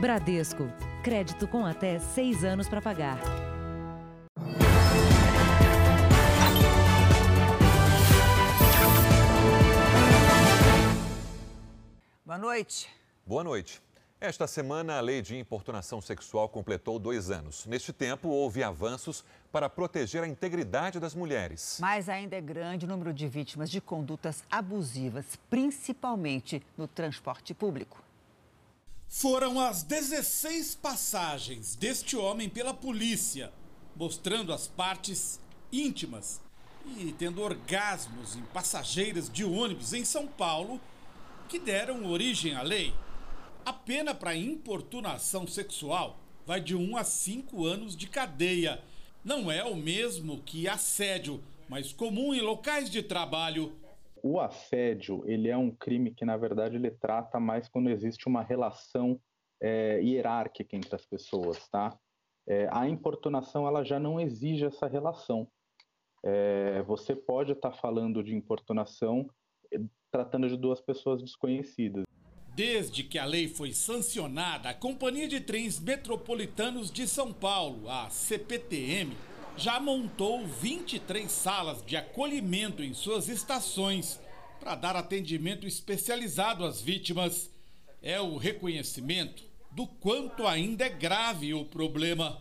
Bradesco. Crédito com até seis anos para pagar. Boa noite. Boa noite. Esta semana, a lei de importunação sexual completou dois anos. Neste tempo, houve avanços para proteger a integridade das mulheres. Mas ainda é grande o número de vítimas de condutas abusivas, principalmente no transporte público. Foram as 16 passagens deste homem pela polícia, mostrando as partes íntimas e tendo orgasmos em passageiras de ônibus em São Paulo, que deram origem à lei. A pena para importunação sexual vai de 1 a 5 anos de cadeia. Não é o mesmo que assédio, mas comum em locais de trabalho o assédio, ele é um crime que, na verdade, ele trata mais quando existe uma relação é, hierárquica entre as pessoas, tá? É, a importunação, ela já não exige essa relação. É, você pode estar tá falando de importunação tratando de duas pessoas desconhecidas. Desde que a lei foi sancionada, a Companhia de Trens Metropolitanos de São Paulo, a CPTM, já montou 23 salas de acolhimento em suas estações para dar atendimento especializado às vítimas. É o reconhecimento do quanto ainda é grave o problema.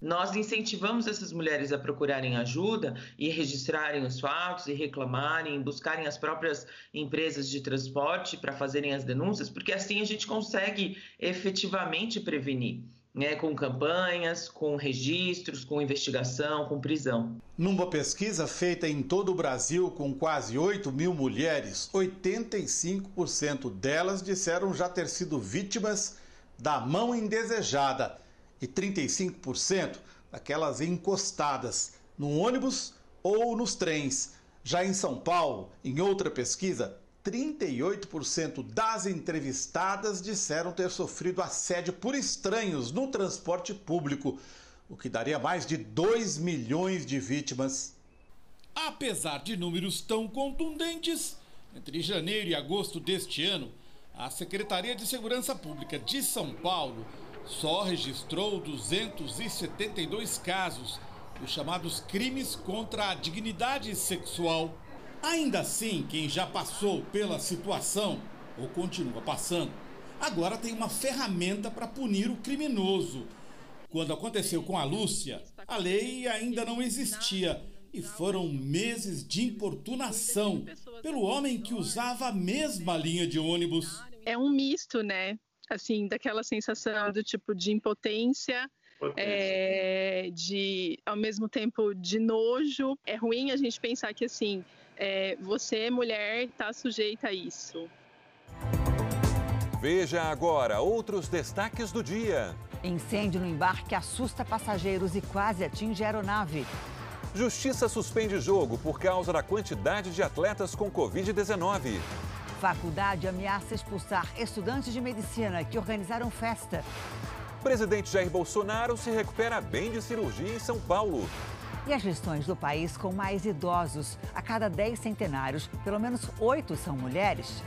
Nós incentivamos essas mulheres a procurarem ajuda e registrarem os fatos e reclamarem, buscarem as próprias empresas de transporte para fazerem as denúncias, porque assim a gente consegue efetivamente prevenir né, com campanhas, com registros, com investigação, com prisão. Numa pesquisa feita em todo o Brasil com quase 8 mil mulheres, 85% delas disseram já ter sido vítimas da mão indesejada e 35% daquelas encostadas no ônibus ou nos trens. Já em São Paulo, em outra pesquisa, 38% das entrevistadas disseram ter sofrido assédio por estranhos no transporte público, o que daria mais de 2 milhões de vítimas. Apesar de números tão contundentes, entre janeiro e agosto deste ano, a Secretaria de Segurança Pública de São Paulo só registrou 272 casos dos chamados crimes contra a dignidade sexual. Ainda assim, quem já passou pela situação, ou continua passando, agora tem uma ferramenta para punir o criminoso. Quando aconteceu com a Lúcia, a lei ainda não existia e foram meses de importunação pelo homem que usava a mesma linha de ônibus. É um misto, né? Assim, daquela sensação do tipo de impotência é, de ao mesmo tempo de nojo. É ruim a gente pensar que assim é, você, mulher, está sujeita a isso. Veja agora outros destaques do dia. Incêndio no embarque assusta passageiros e quase atinge a aeronave. Justiça suspende jogo por causa da quantidade de atletas com Covid-19. Faculdade ameaça expulsar estudantes de medicina que organizaram festa. Presidente Jair Bolsonaro se recupera bem de cirurgia em São Paulo. E as gestões do país com mais idosos. A cada 10 centenários, pelo menos oito são mulheres.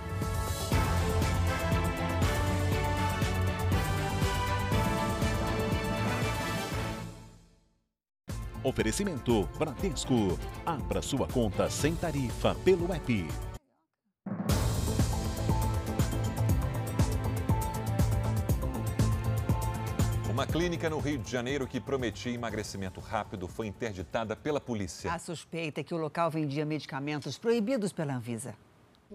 Oferecimento Bradesco. Abra sua conta sem tarifa pelo app. Uma clínica no Rio de Janeiro que prometia emagrecimento rápido foi interditada pela polícia. A suspeita é que o local vendia medicamentos proibidos pela Anvisa.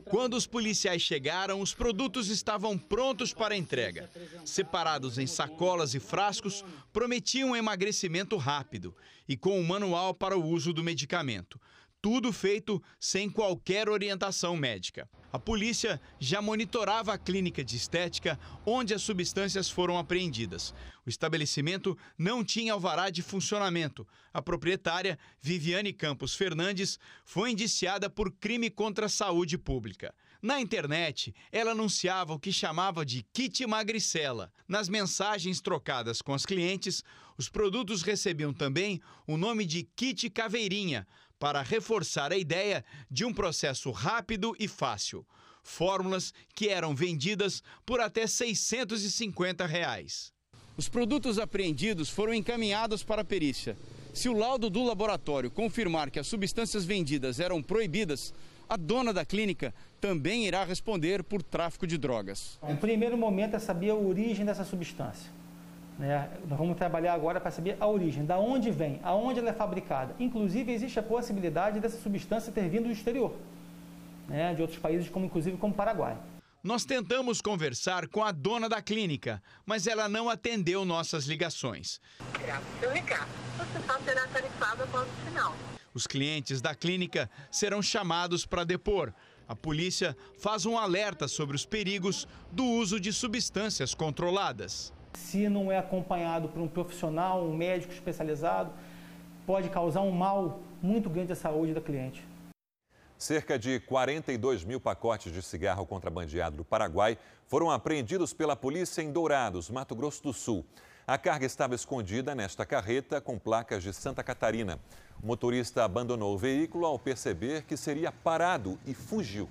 Quando os policiais chegaram, os produtos estavam prontos para entrega. Separados em sacolas e frascos, prometiam um emagrecimento rápido e com um manual para o uso do medicamento. Tudo feito sem qualquer orientação médica. A polícia já monitorava a clínica de estética onde as substâncias foram apreendidas. O estabelecimento não tinha alvará de funcionamento. A proprietária, Viviane Campos Fernandes, foi indiciada por crime contra a saúde pública. Na internet, ela anunciava o que chamava de kit magricela. Nas mensagens trocadas com as clientes, os produtos recebiam também o nome de kit caveirinha, para reforçar a ideia de um processo rápido e fácil. fórmulas que eram vendidas por até 650 reais. Os produtos apreendidos foram encaminhados para a perícia. Se o laudo do laboratório confirmar que as substâncias vendidas eram proibidas, a dona da clínica também irá responder por tráfico de drogas. Em primeiro momento é saber a origem dessa substância. Né? Nós vamos trabalhar agora para saber a origem, da onde vem, aonde ela é fabricada. Inclusive existe a possibilidade dessa substância ter vindo do exterior, né? de outros países, como inclusive como Paraguai. Nós tentamos conversar com a dona da clínica, mas ela não atendeu nossas ligações. Se eu ligar, você só será tarifado após o final. Os clientes da clínica serão chamados para depor. A polícia faz um alerta sobre os perigos do uso de substâncias controladas. Se não é acompanhado por um profissional, um médico especializado, pode causar um mal muito grande à saúde da cliente. Cerca de 42 mil pacotes de cigarro contrabandeado do Paraguai foram apreendidos pela polícia em Dourados, Mato Grosso do Sul. A carga estava escondida nesta carreta com placas de Santa Catarina. O motorista abandonou o veículo ao perceber que seria parado e fugiu.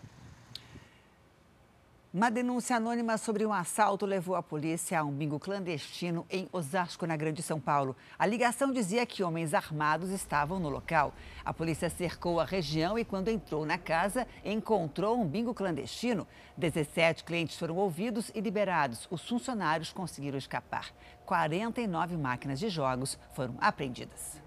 Uma denúncia anônima sobre um assalto levou a polícia a um bingo clandestino em Osasco, na Grande São Paulo. A ligação dizia que homens armados estavam no local. A polícia cercou a região e, quando entrou na casa, encontrou um bingo clandestino. 17 clientes foram ouvidos e liberados. Os funcionários conseguiram escapar. 49 máquinas de jogos foram apreendidas.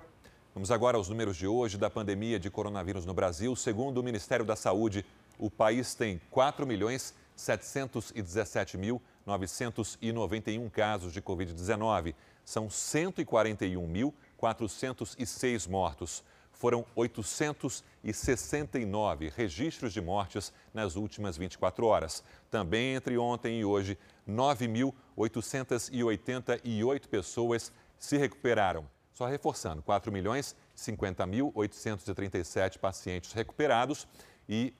Vamos agora aos números de hoje da pandemia de coronavírus no Brasil. Segundo o Ministério da Saúde, o país tem 4 milhões 717.991 casos de Covid-19. São 141.406 mortos. Foram 869 registros de mortes nas últimas 24 horas. Também entre ontem e hoje, 9.888 pessoas se recuperaram. Só reforçando, 4 milhões 50.837 pacientes recuperados e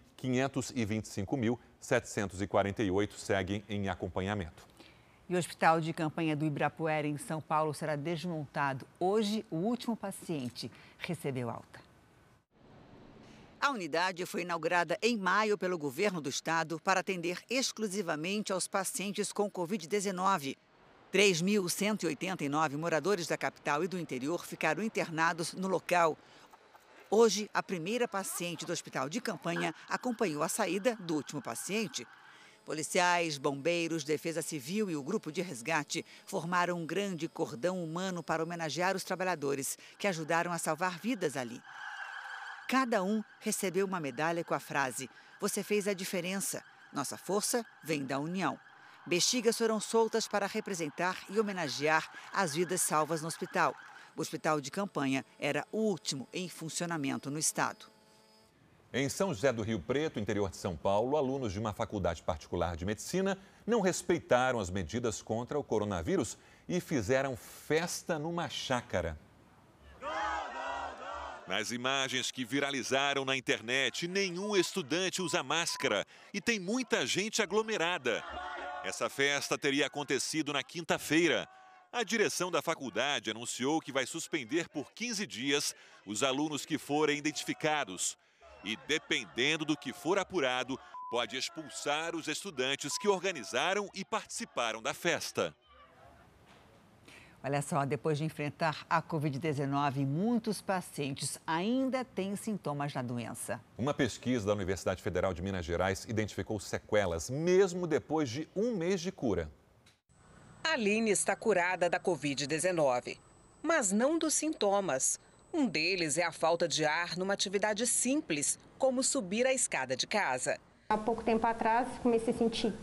525.748 seguem em acompanhamento. E o hospital de campanha do Ibirapuera, em São Paulo, será desmontado. Hoje, o último paciente recebeu alta. A unidade foi inaugurada em maio pelo governo do estado para atender exclusivamente aos pacientes com Covid-19. 3.189 moradores da capital e do interior ficaram internados no local. Hoje, a primeira paciente do hospital de campanha acompanhou a saída do último paciente. Policiais, bombeiros, defesa civil e o grupo de resgate formaram um grande cordão humano para homenagear os trabalhadores que ajudaram a salvar vidas ali. Cada um recebeu uma medalha com a frase: Você fez a diferença. Nossa força vem da união. Bexigas foram soltas para representar e homenagear as vidas salvas no hospital. O hospital de campanha era o último em funcionamento no estado. Em São José do Rio Preto, interior de São Paulo, alunos de uma faculdade particular de medicina não respeitaram as medidas contra o coronavírus e fizeram festa numa chácara. Nas imagens que viralizaram na internet, nenhum estudante usa máscara e tem muita gente aglomerada. Essa festa teria acontecido na quinta-feira. A direção da faculdade anunciou que vai suspender por 15 dias os alunos que forem identificados. E, dependendo do que for apurado, pode expulsar os estudantes que organizaram e participaram da festa. Olha só, depois de enfrentar a Covid-19, muitos pacientes ainda têm sintomas da doença. Uma pesquisa da Universidade Federal de Minas Gerais identificou sequelas, mesmo depois de um mês de cura. Aline está curada da Covid-19, mas não dos sintomas. Um deles é a falta de ar numa atividade simples, como subir a escada de casa. Há pouco tempo atrás, comecei a sentir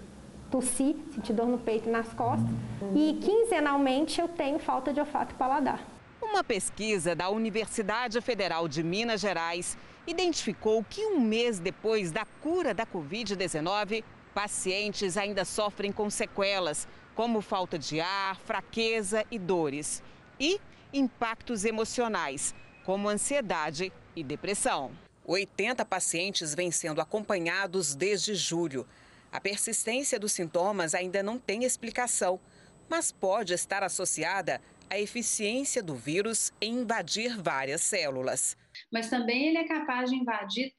tossir, sentir dor no peito e nas costas. E quinzenalmente eu tenho falta de olfato e paladar. Uma pesquisa da Universidade Federal de Minas Gerais identificou que um mês depois da cura da Covid-19, pacientes ainda sofrem com sequelas, como falta de ar, fraqueza e dores. E impactos emocionais, como ansiedade e depressão. 80 pacientes vêm sendo acompanhados desde julho. A persistência dos sintomas ainda não tem explicação, mas pode estar associada à eficiência do vírus em invadir várias células. Mas também ele é capaz de invadir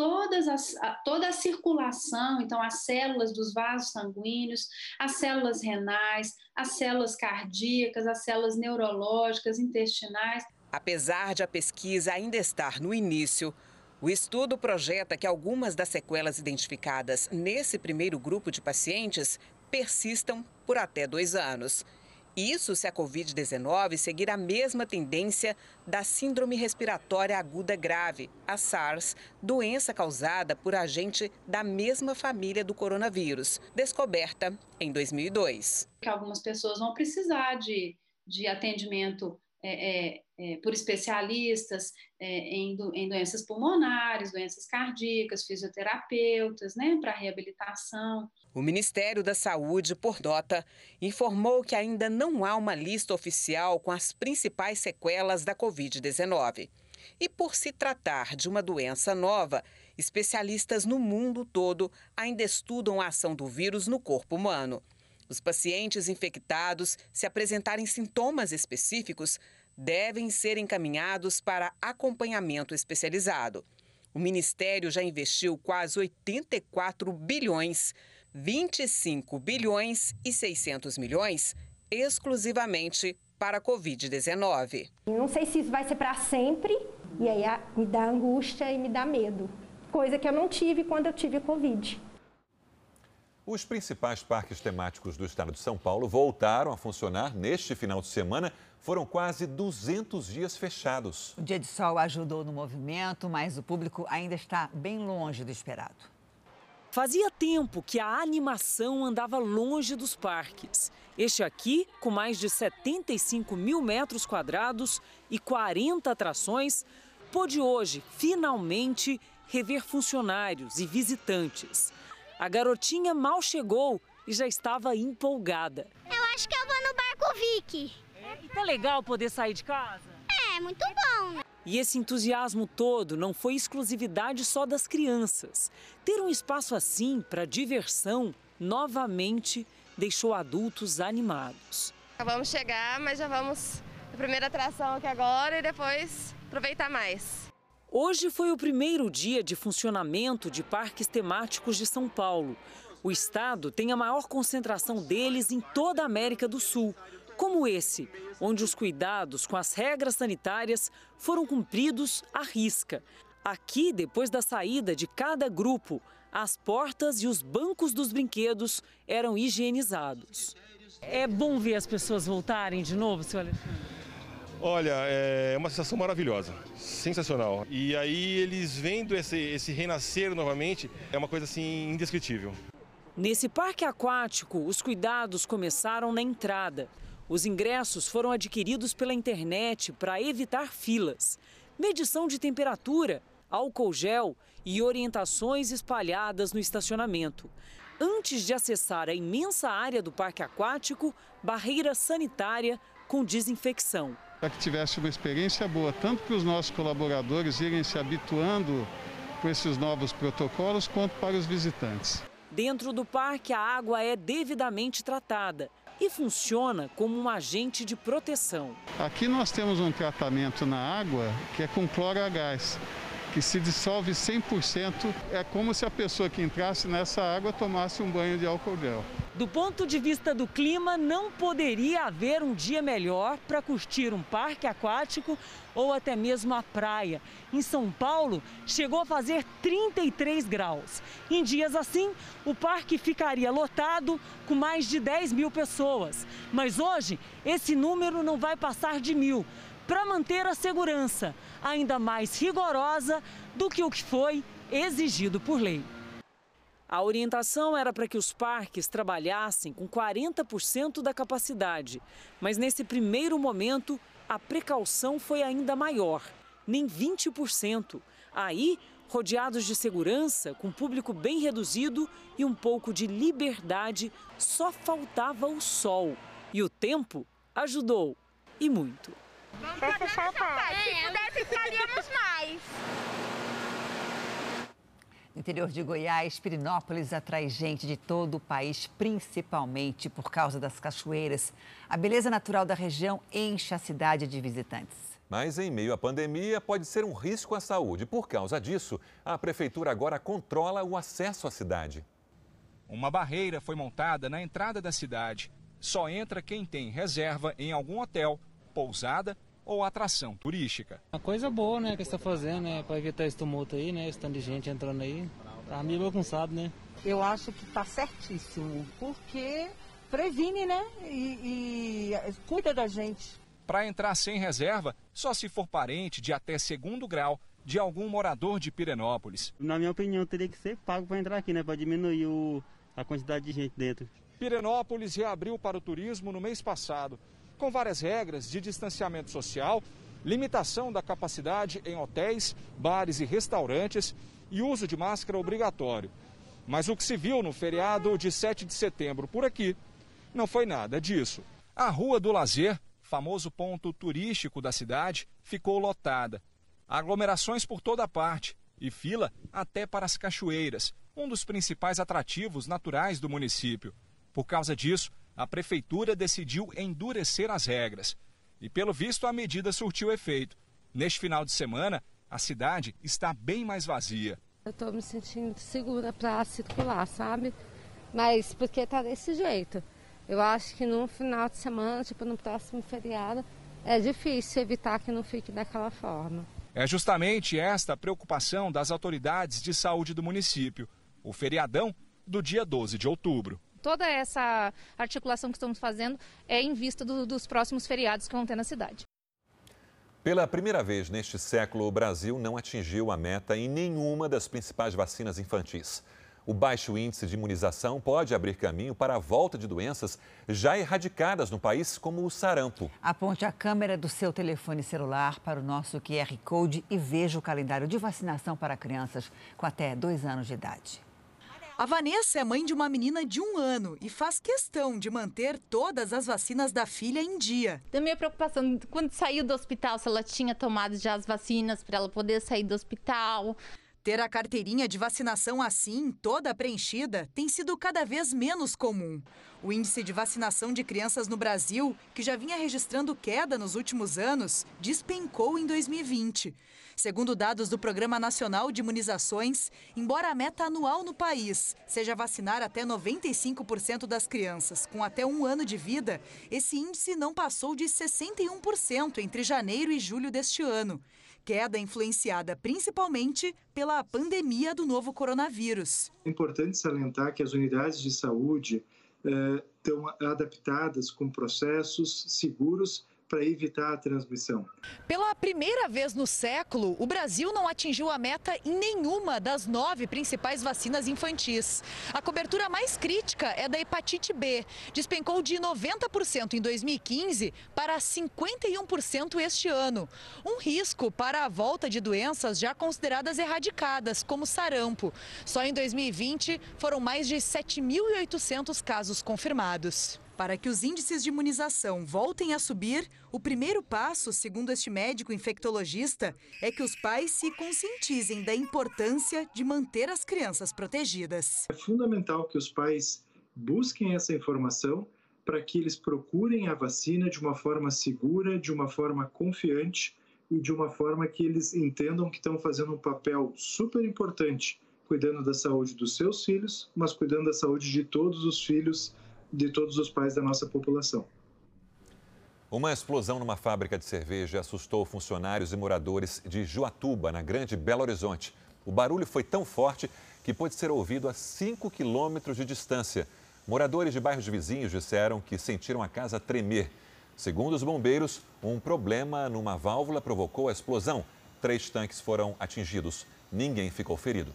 todas as, toda a circulação, então as células dos vasos sanguíneos, as células renais, as células cardíacas, as células neurológicas, intestinais. Apesar de a pesquisa ainda estar no início, o estudo projeta que algumas das sequelas identificadas nesse primeiro grupo de pacientes persistam por até dois anos. Isso se a Covid-19 seguir a mesma tendência da Síndrome Respiratória Aguda Grave, a SARS, doença causada por agente da mesma família do coronavírus, descoberta em 2002. Que algumas pessoas vão precisar de, de atendimento é, é, é, por especialistas é, em, do, em, doenças pulmonares, doenças cardíacas, fisioterapeutas, né, para reabilitação. O Ministério da Saúde, por nota, informou que ainda não há uma lista oficial com as principais sequelas da Covid-19. E por se tratar de uma doença nova, especialistas no mundo todo ainda estudam a ação do vírus no corpo humano. Os pacientes infectados, se apresentarem sintomas específicos, devem ser encaminhados para acompanhamento especializado. O Ministério já investiu quase 84 bilhões, 25 bilhões e 600 milhões exclusivamente para a Covid-19. Não sei se isso vai ser para sempre, e aí me dá angústia e me dá medo. Coisa que eu não tive quando eu tive Covid. Os principais parques temáticos do estado de São Paulo voltaram a funcionar neste final de semana. Foram quase 200 dias fechados. O dia de sol ajudou no movimento, mas o público ainda está bem longe do esperado. Fazia tempo que a animação andava longe dos parques. Este aqui, com mais de 75 mil metros quadrados e 40 atrações, pôde hoje, finalmente, rever funcionários e visitantes. A garotinha mal chegou e já estava empolgada. Eu acho que eu vou no barco Vicky. É, e tá legal poder sair de casa? É, muito bom, né? E esse entusiasmo todo não foi exclusividade só das crianças. Ter um espaço assim para diversão novamente deixou adultos animados. Vamos chegar, mas já vamos na primeira atração aqui agora e depois aproveitar mais. Hoje foi o primeiro dia de funcionamento de parques temáticos de São Paulo. O estado tem a maior concentração deles em toda a América do Sul, como esse, onde os cuidados com as regras sanitárias foram cumpridos à risca. Aqui, depois da saída de cada grupo, as portas e os bancos dos brinquedos eram higienizados. É bom ver as pessoas voltarem de novo, seu Alexandre? Olha, é uma sensação maravilhosa, sensacional. E aí eles vendo esse, esse renascer novamente é uma coisa assim indescritível. Nesse parque aquático, os cuidados começaram na entrada. Os ingressos foram adquiridos pela internet para evitar filas. Medição de temperatura, álcool gel e orientações espalhadas no estacionamento. Antes de acessar a imensa área do parque aquático, barreira sanitária com desinfecção para que tivesse uma experiência boa, tanto para os nossos colaboradores irem se habituando com esses novos protocolos, quanto para os visitantes. Dentro do parque, a água é devidamente tratada e funciona como um agente de proteção. Aqui nós temos um tratamento na água que é com cloro a gás que se dissolve 100%. É como se a pessoa que entrasse nessa água tomasse um banho de álcool gel. Do ponto de vista do clima, não poderia haver um dia melhor para curtir um parque aquático ou até mesmo a praia. Em São Paulo, chegou a fazer 33 graus. Em dias assim, o parque ficaria lotado com mais de 10 mil pessoas. Mas hoje, esse número não vai passar de mil para manter a segurança ainda mais rigorosa do que o que foi exigido por lei. A orientação era para que os parques trabalhassem com 40% da capacidade, mas nesse primeiro momento a precaução foi ainda maior, nem 20%. Aí, rodeados de segurança, com público bem reduzido e um pouco de liberdade, só faltava o sol. E o tempo ajudou, e muito. Vamos fazer essa parte. Se pudesse, ficaríamos mais. No interior de Goiás, Pirinópolis atrai gente de todo o país, principalmente por causa das cachoeiras. A beleza natural da região enche a cidade de visitantes. Mas em meio à pandemia pode ser um risco à saúde. Por causa disso, a prefeitura agora controla o acesso à cidade. Uma barreira foi montada na entrada da cidade. Só entra quem tem reserva em algum hotel, pousada ou atração turística. Uma coisa boa, né, que está fazendo, né, para evitar esse tumulto aí, né, esse tanto de gente entrando aí. Tá meio bagunçado, né? Eu acho que está certíssimo, porque previne, né, e, e cuida da gente. Para entrar sem reserva, só se for parente de até segundo grau de algum morador de Pirenópolis. Na minha opinião, teria que ser pago para entrar aqui, né, para diminuir o, a quantidade de gente dentro. Pirenópolis reabriu para o turismo no mês passado, com várias regras de distanciamento social, limitação da capacidade em hotéis, bares e restaurantes e uso de máscara obrigatório. Mas o que se viu no feriado de 7 de setembro por aqui não foi nada disso. A Rua do Lazer, famoso ponto turístico da cidade, ficou lotada. Aglomerações por toda parte e fila até para as cachoeiras, um dos principais atrativos naturais do município. Por causa disso, a prefeitura decidiu endurecer as regras. E pelo visto a medida surtiu efeito. Neste final de semana, a cidade está bem mais vazia. Eu estou me sentindo segura para circular, sabe? Mas porque está desse jeito. Eu acho que no final de semana, tipo no próximo feriado, é difícil evitar que não fique daquela forma. É justamente esta a preocupação das autoridades de saúde do município. O feriadão do dia 12 de outubro toda essa articulação que estamos fazendo é em vista do, dos próximos feriados que vão ter na cidade. Pela primeira vez neste século, o Brasil não atingiu a meta em nenhuma das principais vacinas infantis. O baixo índice de imunização pode abrir caminho para a volta de doenças já erradicadas no país, como o sarampo. Aponte a câmera do seu telefone celular para o nosso QR Code e veja o calendário de vacinação para crianças com até dois anos de idade. A Vanessa é mãe de uma menina de um ano e faz questão de manter todas as vacinas da filha em dia. Da minha preocupação, quando saiu do hospital, se ela tinha tomado já as vacinas para ela poder sair do hospital. Ter a carteirinha de vacinação assim, toda preenchida, tem sido cada vez menos comum. O índice de vacinação de crianças no Brasil, que já vinha registrando queda nos últimos anos, despencou em 2020. Segundo dados do Programa Nacional de Imunizações, embora a meta anual no país seja vacinar até 95% das crianças com até um ano de vida, esse índice não passou de 61% entre janeiro e julho deste ano. Queda influenciada principalmente pela pandemia do novo coronavírus. É importante salientar que as unidades de saúde eh, estão adaptadas com processos seguros para evitar a transmissão. Pela primeira vez no século, o Brasil não atingiu a meta em nenhuma das nove principais vacinas infantis. A cobertura mais crítica é da hepatite B. Despencou de 90% em 2015 para 51% este ano. Um risco para a volta de doenças já consideradas erradicadas, como sarampo. Só em 2020 foram mais de 7.800 casos confirmados. Para que os índices de imunização voltem a subir, o primeiro passo, segundo este médico infectologista, é que os pais se conscientizem da importância de manter as crianças protegidas. É fundamental que os pais busquem essa informação para que eles procurem a vacina de uma forma segura, de uma forma confiante e de uma forma que eles entendam que estão fazendo um papel super importante, cuidando da saúde dos seus filhos, mas cuidando da saúde de todos os filhos de todos os pais da nossa população. Uma explosão numa fábrica de cerveja assustou funcionários e moradores de Juatuba, na Grande Belo Horizonte. O barulho foi tão forte que pôde ser ouvido a 5 quilômetros de distância. Moradores de bairros vizinhos disseram que sentiram a casa tremer. Segundo os bombeiros, um problema numa válvula provocou a explosão. Três tanques foram atingidos. Ninguém ficou ferido.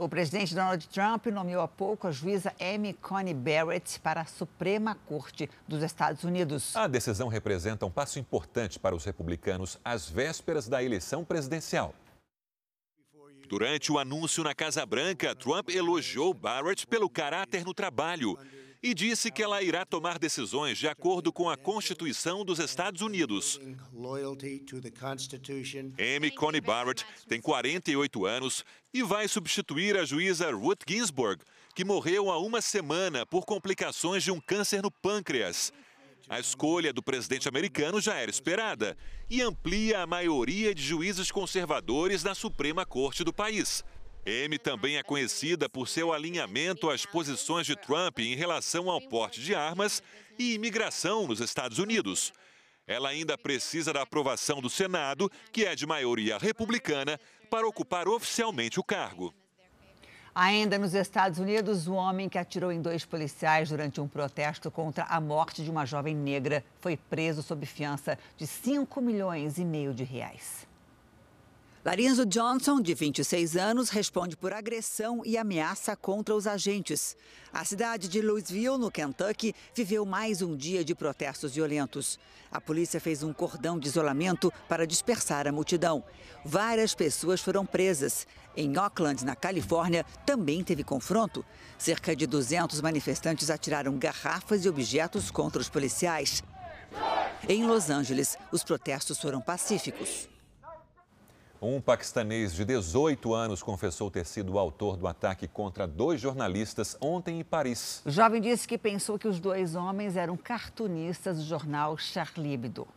O presidente Donald Trump nomeou há pouco a juíza Amy Coney Barrett para a Suprema Corte dos Estados Unidos. A decisão representa um passo importante para os republicanos às vésperas da eleição presidencial. Durante o anúncio na Casa Branca, Trump elogiou Barrett pelo caráter no trabalho e disse que ela irá tomar decisões de acordo com a Constituição dos Estados Unidos. Amy Coney Barrett tem 48 anos e vai substituir a juíza Ruth Ginsburg, que morreu há uma semana por complicações de um câncer no pâncreas. A escolha do presidente americano já era esperada e amplia a maioria de juízes conservadores na Suprema Corte do país. Amy também é conhecida por seu alinhamento às posições de Trump em relação ao porte de armas e imigração nos Estados Unidos. Ela ainda precisa da aprovação do Senado, que é de maioria republicana, para ocupar oficialmente o cargo. Ainda nos Estados Unidos, o homem que atirou em dois policiais durante um protesto contra a morte de uma jovem negra foi preso sob fiança de 5 milhões e meio de reais. Larinzo Johnson, de 26 anos, responde por agressão e ameaça contra os agentes. A cidade de Louisville, no Kentucky, viveu mais um dia de protestos violentos. A polícia fez um cordão de isolamento para dispersar a multidão. Várias pessoas foram presas. Em Oakland, na Califórnia, também teve confronto. Cerca de 200 manifestantes atiraram garrafas e objetos contra os policiais. Em Los Angeles, os protestos foram pacíficos. Um paquistanês de 18 anos confessou ter sido o autor do ataque contra dois jornalistas ontem em Paris. O jovem disse que pensou que os dois homens eram cartunistas do jornal Charlie Hebdo.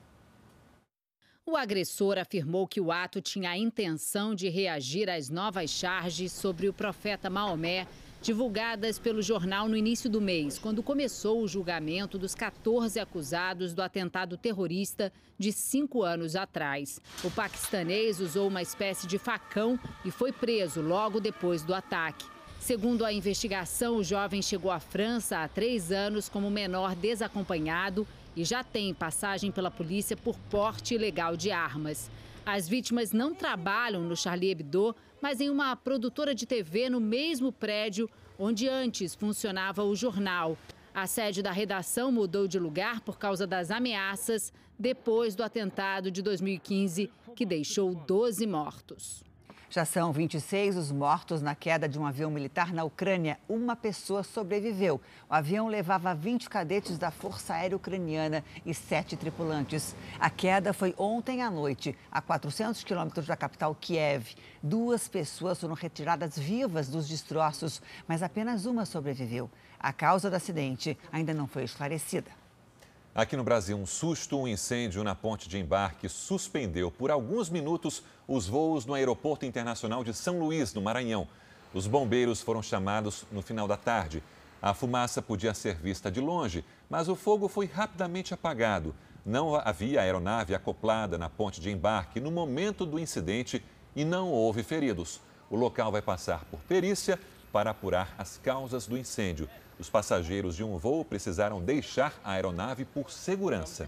O agressor afirmou que o ato tinha a intenção de reagir às novas charges sobre o profeta Maomé divulgadas pelo jornal no início do mês, quando começou o julgamento dos 14 acusados do atentado terrorista de cinco anos atrás. O paquistanês usou uma espécie de facão e foi preso logo depois do ataque. Segundo a investigação, o jovem chegou à França há três anos como menor desacompanhado e já tem passagem pela polícia por porte ilegal de armas. As vítimas não trabalham no Charlie Hebdo, mas em uma produtora de TV no mesmo prédio onde antes funcionava o jornal. A sede da redação mudou de lugar por causa das ameaças depois do atentado de 2015, que deixou 12 mortos. Já são 26 os mortos na queda de um avião militar na Ucrânia. Uma pessoa sobreviveu. O avião levava 20 cadetes da Força Aérea Ucraniana e sete tripulantes. A queda foi ontem à noite, a 400 quilômetros da capital Kiev. Duas pessoas foram retiradas vivas dos destroços, mas apenas uma sobreviveu. A causa do acidente ainda não foi esclarecida. Aqui no Brasil, um susto, um incêndio na ponte de embarque suspendeu por alguns minutos os voos no Aeroporto Internacional de São Luís, no Maranhão. Os bombeiros foram chamados no final da tarde. A fumaça podia ser vista de longe, mas o fogo foi rapidamente apagado. Não havia aeronave acoplada na ponte de embarque no momento do incidente e não houve feridos. O local vai passar por perícia para apurar as causas do incêndio. Os passageiros de um voo precisaram deixar a aeronave por segurança.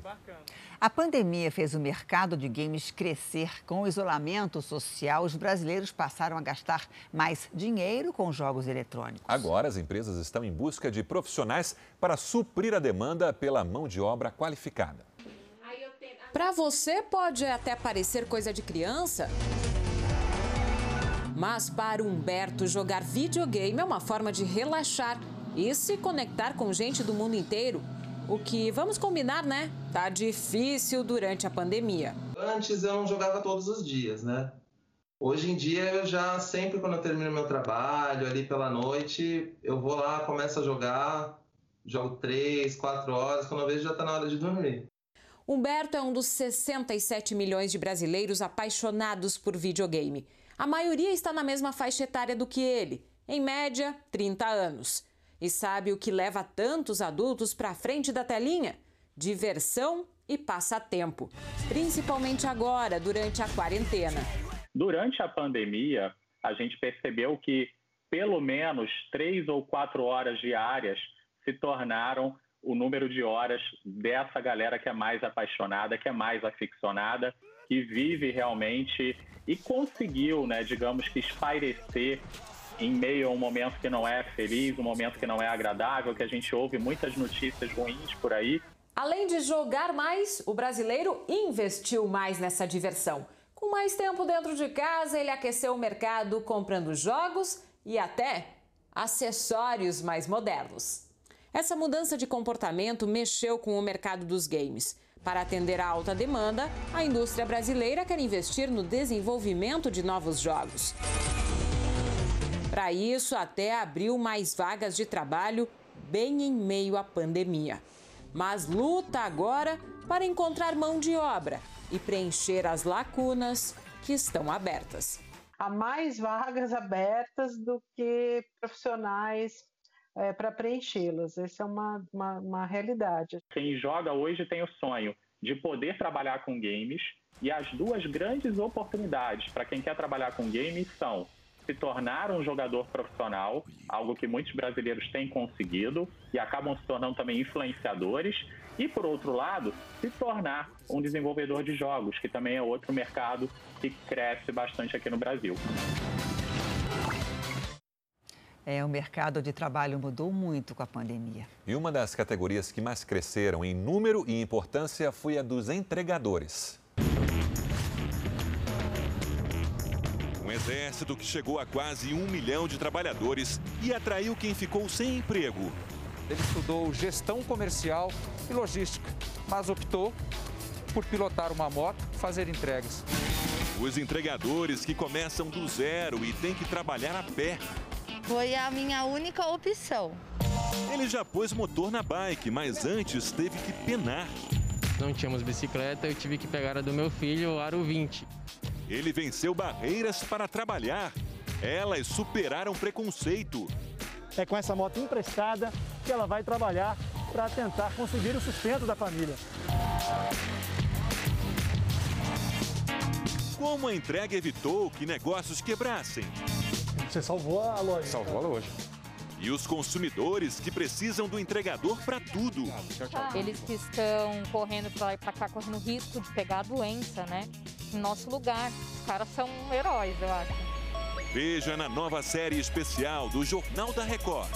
A pandemia fez o mercado de games crescer. Com o isolamento social, os brasileiros passaram a gastar mais dinheiro com jogos eletrônicos. Agora, as empresas estão em busca de profissionais para suprir a demanda pela mão de obra qualificada. Para você pode até parecer coisa de criança. Mas para Humberto, jogar videogame é uma forma de relaxar e se conectar com gente do mundo inteiro. O que, vamos combinar, né? Tá difícil durante a pandemia. Antes eu não jogava todos os dias, né? Hoje em dia eu já sempre quando eu termino meu trabalho ali pela noite, eu vou lá, começo a jogar, jogo três, quatro horas, quando eu vejo já está na hora de dormir. Humberto é um dos 67 milhões de brasileiros apaixonados por videogame. A maioria está na mesma faixa etária do que ele, em média, 30 anos. E sabe o que leva tantos adultos para frente da telinha? Diversão e passatempo, principalmente agora, durante a quarentena. Durante a pandemia, a gente percebeu que pelo menos três ou quatro horas diárias se tornaram o número de horas dessa galera que é mais apaixonada, que é mais aficionada, que vive realmente e conseguiu, né, digamos que espairecer em meio a um momento que não é feliz, um momento que não é agradável, que a gente ouve muitas notícias ruins por aí. Além de jogar mais, o brasileiro investiu mais nessa diversão. Com mais tempo dentro de casa, ele aqueceu o mercado comprando jogos e até acessórios mais modernos. Essa mudança de comportamento mexeu com o mercado dos games. Para atender à alta demanda, a indústria brasileira quer investir no desenvolvimento de novos jogos. Para isso, até abriu mais vagas de trabalho bem em meio à pandemia. mas luta agora para encontrar mão de obra e preencher as lacunas que estão abertas. Há mais vagas abertas do que profissionais é, para preenchê-las. Essa é uma, uma, uma realidade. Quem joga hoje tem o sonho de poder trabalhar com games e as duas grandes oportunidades para quem quer trabalhar com games são se tornar um jogador profissional, algo que muitos brasileiros têm conseguido e acabam se tornando também influenciadores, e por outro lado, se tornar um desenvolvedor de jogos, que também é outro mercado que cresce bastante aqui no Brasil. É, o mercado de trabalho mudou muito com a pandemia. E uma das categorias que mais cresceram em número e importância foi a dos entregadores. Um exército que chegou a quase um milhão de trabalhadores e atraiu quem ficou sem emprego. Ele estudou gestão comercial e logística, mas optou por pilotar uma moto e fazer entregas. Os entregadores que começam do zero e têm que trabalhar a pé foi a minha única opção. Ele já pôs motor na bike, mas antes teve que penar. Não tínhamos bicicleta, eu tive que pegar a do meu filho, o Aro 20. Ele venceu barreiras para trabalhar. Elas superaram preconceito. É com essa moto emprestada que ela vai trabalhar para tentar conseguir o sustento da família. Como a entrega evitou que negócios quebrassem? Você salvou a loja. Salvou a loja. E os consumidores que precisam do entregador para tudo. Eles que estão correndo para lá e para cá, correndo risco de pegar a doença, né? Em nosso lugar. Os caras são heróis, eu acho. Veja na nova série especial do Jornal da Record.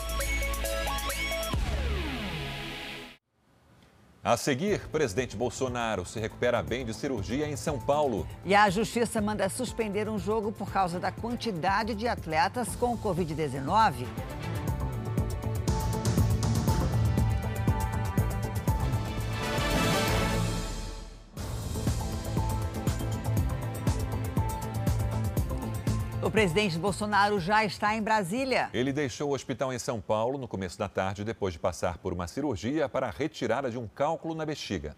A seguir, presidente Bolsonaro se recupera bem de cirurgia em São Paulo. E a justiça manda suspender um jogo por causa da quantidade de atletas com Covid-19. O presidente Bolsonaro já está em Brasília. Ele deixou o hospital em São Paulo no começo da tarde, depois de passar por uma cirurgia para a retirada de um cálculo na bexiga.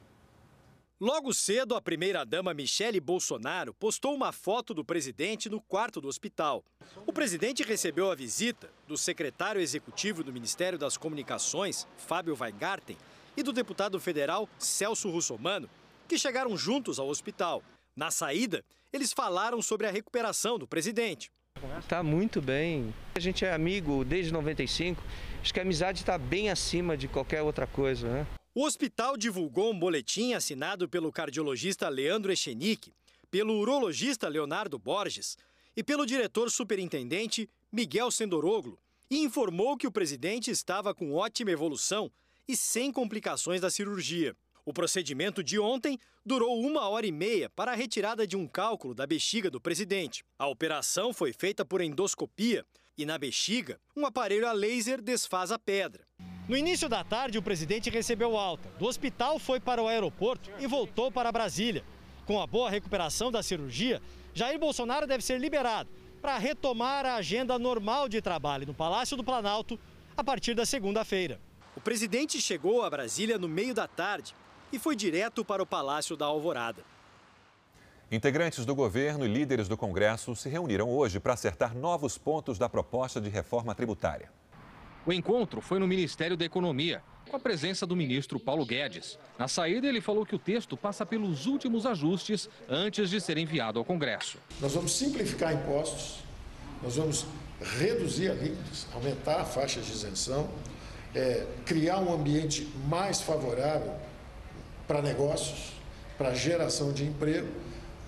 Logo cedo, a primeira-dama Michele Bolsonaro postou uma foto do presidente no quarto do hospital. O presidente recebeu a visita do secretário executivo do Ministério das Comunicações, Fábio Weingarten, e do deputado federal Celso Russomano, que chegaram juntos ao hospital. Na saída, eles falaram sobre a recuperação do presidente. Está muito bem. A gente é amigo desde 95. Acho que a amizade está bem acima de qualquer outra coisa, né? O hospital divulgou um boletim assinado pelo cardiologista Leandro Echenique, pelo urologista Leonardo Borges e pelo diretor superintendente Miguel Sendoroglo e informou que o presidente estava com ótima evolução e sem complicações da cirurgia. O procedimento de ontem durou uma hora e meia para a retirada de um cálculo da bexiga do presidente. A operação foi feita por endoscopia e, na bexiga, um aparelho a laser desfaz a pedra. No início da tarde, o presidente recebeu alta. Do hospital, foi para o aeroporto e voltou para Brasília. Com a boa recuperação da cirurgia, Jair Bolsonaro deve ser liberado para retomar a agenda normal de trabalho no Palácio do Planalto a partir da segunda-feira. O presidente chegou a Brasília no meio da tarde e foi direto para o Palácio da Alvorada. Integrantes do governo e líderes do Congresso se reuniram hoje para acertar novos pontos da proposta de reforma tributária. O encontro foi no Ministério da Economia, com a presença do ministro Paulo Guedes. Na saída, ele falou que o texto passa pelos últimos ajustes antes de ser enviado ao Congresso. Nós vamos simplificar impostos, nós vamos reduzir alíquotas, aumentar faixas de isenção, é, criar um ambiente mais favorável para negócios, para geração de emprego,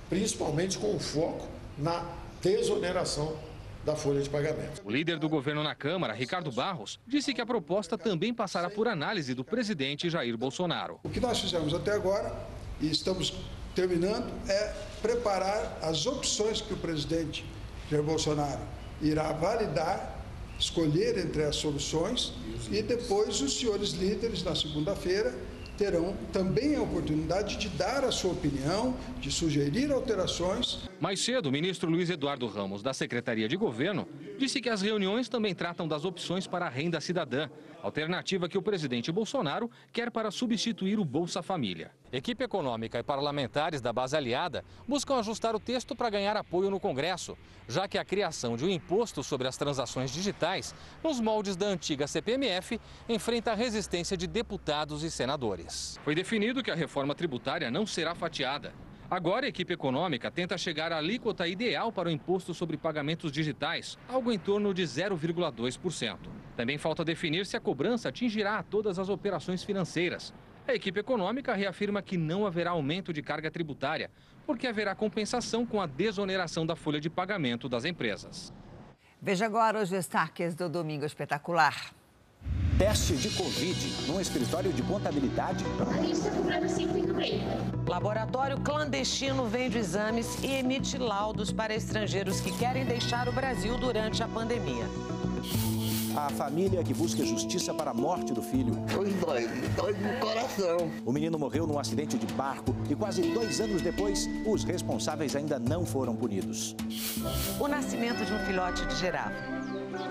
principalmente com foco na desoneração da folha de pagamento. O líder do governo na Câmara, Ricardo Barros, disse que a proposta também passará por análise do presidente Jair Bolsonaro. O que nós fizemos até agora, e estamos terminando, é preparar as opções que o presidente Jair Bolsonaro irá validar, escolher entre as soluções, e depois os senhores líderes, na segunda-feira, terão também a oportunidade de dar a sua opinião, de sugerir alterações. Mais cedo, o ministro Luiz Eduardo Ramos, da Secretaria de Governo, disse que as reuniões também tratam das opções para a renda cidadã, alternativa que o presidente Bolsonaro quer para substituir o Bolsa Família. Equipe econômica e parlamentares da base aliada buscam ajustar o texto para ganhar apoio no Congresso, já que a criação de um imposto sobre as transações digitais, nos moldes da antiga CPMF, enfrenta a resistência de deputados e senadores. Foi definido que a reforma tributária não será fatiada. Agora, a equipe econômica tenta chegar à alíquota ideal para o imposto sobre pagamentos digitais, algo em torno de 0,2%. Também falta definir se a cobrança atingirá todas as operações financeiras. A equipe econômica reafirma que não haverá aumento de carga tributária, porque haverá compensação com a desoneração da folha de pagamento das empresas. Veja agora os destaques do Domingo Espetacular. Teste de Covid num escritório de contabilidade. Laboratório clandestino vende exames e emite laudos para estrangeiros que querem deixar o Brasil durante a pandemia. A família que busca justiça para a morte do filho. Dois no coração. O menino morreu num acidente de barco e quase dois anos depois, os responsáveis ainda não foram punidos. O nascimento de um filhote de girafa.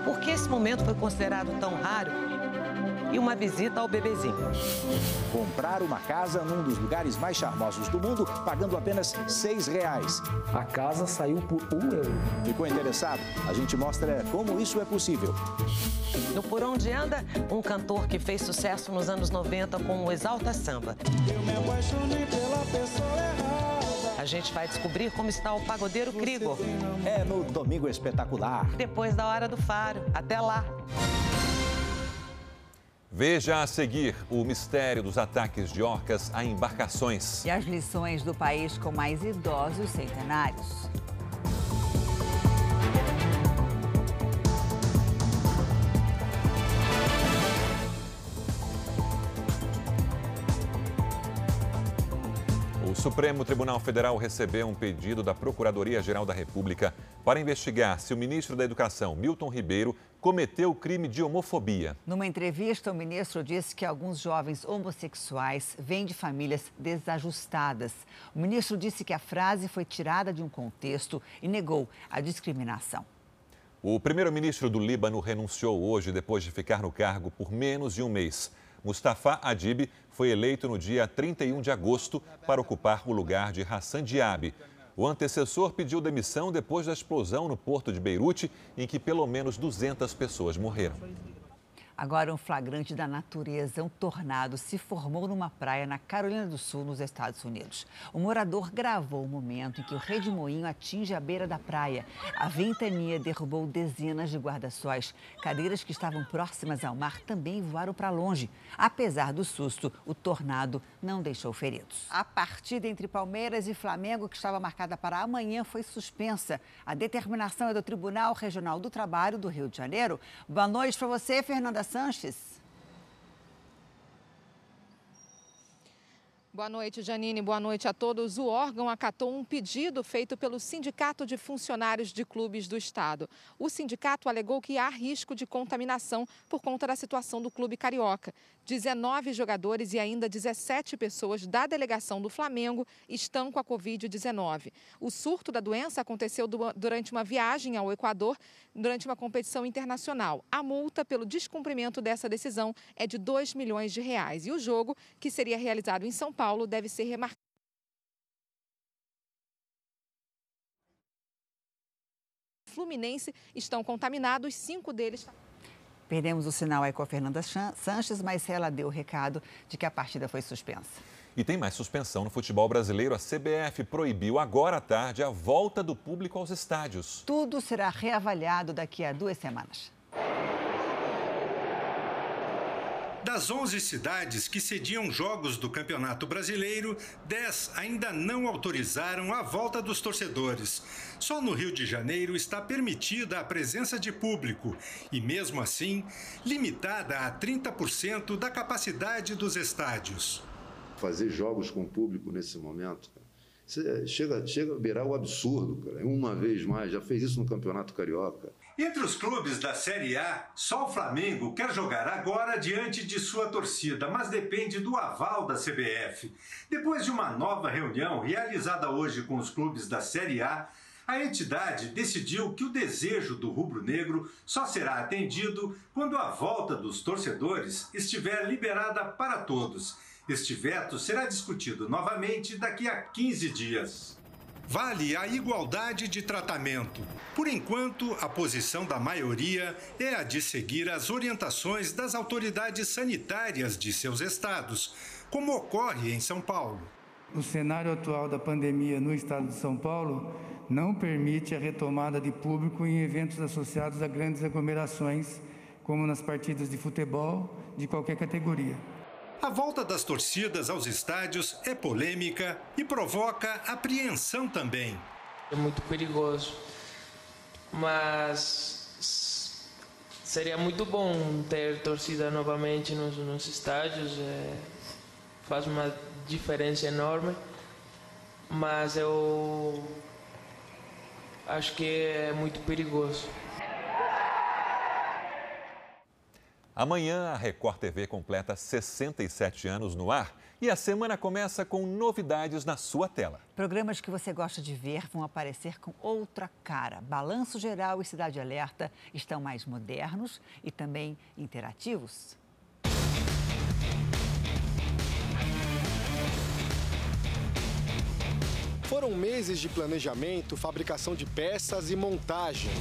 Por que esse momento foi considerado tão raro? E uma visita ao bebezinho. Comprar uma casa num dos lugares mais charmosos do mundo, pagando apenas seis reais. A casa saiu por um euro. Ficou interessado? A gente mostra como isso é possível. No Por Onde Anda, um cantor que fez sucesso nos anos 90 com o Exalta Samba. Eu me apaixonei pela pessoa errada. A gente vai descobrir como está o pagodeiro Krigor. É no Domingo Espetacular. Depois da Hora do Faro. Até lá. Veja a seguir o mistério dos ataques de orcas a embarcações. E as lições do país com mais idosos centenários. Supremo Tribunal Federal recebeu um pedido da Procuradoria-Geral da República para investigar se o ministro da Educação, Milton Ribeiro, cometeu crime de homofobia. Numa entrevista, o ministro disse que alguns jovens homossexuais vêm de famílias desajustadas. O ministro disse que a frase foi tirada de um contexto e negou a discriminação. O primeiro-ministro do Líbano renunciou hoje depois de ficar no cargo por menos de um mês. Mustafa Adib foi eleito no dia 31 de agosto para ocupar o lugar de Hassan Diab. O antecessor pediu demissão depois da explosão no porto de Beirute, em que pelo menos 200 pessoas morreram. Agora, um flagrante da natureza, um tornado se formou numa praia na Carolina do Sul, nos Estados Unidos. O morador gravou o momento em que o redemoinho atinge a beira da praia. A ventania derrubou dezenas de guarda-sóis. Cadeiras que estavam próximas ao mar também voaram para longe. Apesar do susto, o tornado não deixou feridos. A partida entre Palmeiras e Flamengo, que estava marcada para amanhã, foi suspensa. A determinação é do Tribunal Regional do Trabalho do Rio de Janeiro. Boa noite para você, Fernanda Sanches. Boa noite, Janine. Boa noite a todos. O órgão acatou um pedido feito pelo Sindicato de Funcionários de Clubes do Estado. O sindicato alegou que há risco de contaminação por conta da situação do clube carioca. 19 jogadores e ainda 17 pessoas da delegação do Flamengo estão com a Covid-19. O surto da doença aconteceu durante uma viagem ao Equador, durante uma competição internacional. A multa pelo descumprimento dessa decisão é de 2 milhões de reais. E o jogo, que seria realizado em São Paulo, deve ser remarcado. Fluminense estão contaminados, cinco deles. Perdemos o sinal aí com a Fernanda Sanches, mas ela deu o recado de que a partida foi suspensa. E tem mais suspensão no futebol brasileiro. A CBF proibiu agora à tarde a volta do público aos estádios. Tudo será reavaliado daqui a duas semanas. Das 11 cidades que cediam jogos do Campeonato Brasileiro, 10 ainda não autorizaram a volta dos torcedores. Só no Rio de Janeiro está permitida a presença de público e, mesmo assim, limitada a 30% da capacidade dos estádios. Fazer jogos com público nesse momento chega, chega a beirar o absurdo, cara. Uma vez mais, já fez isso no Campeonato Carioca. Entre os clubes da Série A, só o Flamengo quer jogar agora diante de sua torcida, mas depende do aval da CBF. Depois de uma nova reunião realizada hoje com os clubes da Série A, a entidade decidiu que o desejo do rubro-negro só será atendido quando a volta dos torcedores estiver liberada para todos. Este veto será discutido novamente daqui a 15 dias. Vale a igualdade de tratamento. Por enquanto, a posição da maioria é a de seguir as orientações das autoridades sanitárias de seus estados, como ocorre em São Paulo. O cenário atual da pandemia no estado de São Paulo não permite a retomada de público em eventos associados a grandes aglomerações, como nas partidas de futebol de qualquer categoria. A volta das torcidas aos estádios é polêmica e provoca apreensão também. É muito perigoso, mas seria muito bom ter torcida novamente nos, nos estádios. É, faz uma diferença enorme, mas eu acho que é muito perigoso. Amanhã a Record TV completa 67 anos no ar e a semana começa com novidades na sua tela. Programas que você gosta de ver vão aparecer com outra cara. Balanço Geral e Cidade Alerta estão mais modernos e também interativos. Foram meses de planejamento, fabricação de peças e montagem.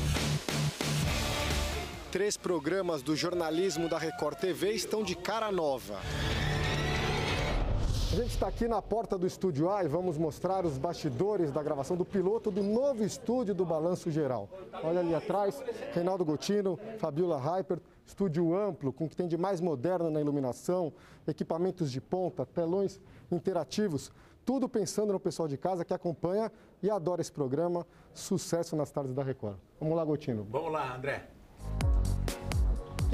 Três programas do jornalismo da Record TV estão de cara nova. A gente está aqui na porta do Estúdio A e vamos mostrar os bastidores da gravação do piloto do novo estúdio do Balanço Geral. Olha ali atrás, Reinaldo Gotino, Fabiola Hyper, estúdio amplo, com o que tem de mais moderno na iluminação, equipamentos de ponta, telões interativos. Tudo pensando no pessoal de casa que acompanha e adora esse programa. Sucesso nas tardes da Record. Vamos lá, Gotino. Vamos lá, André.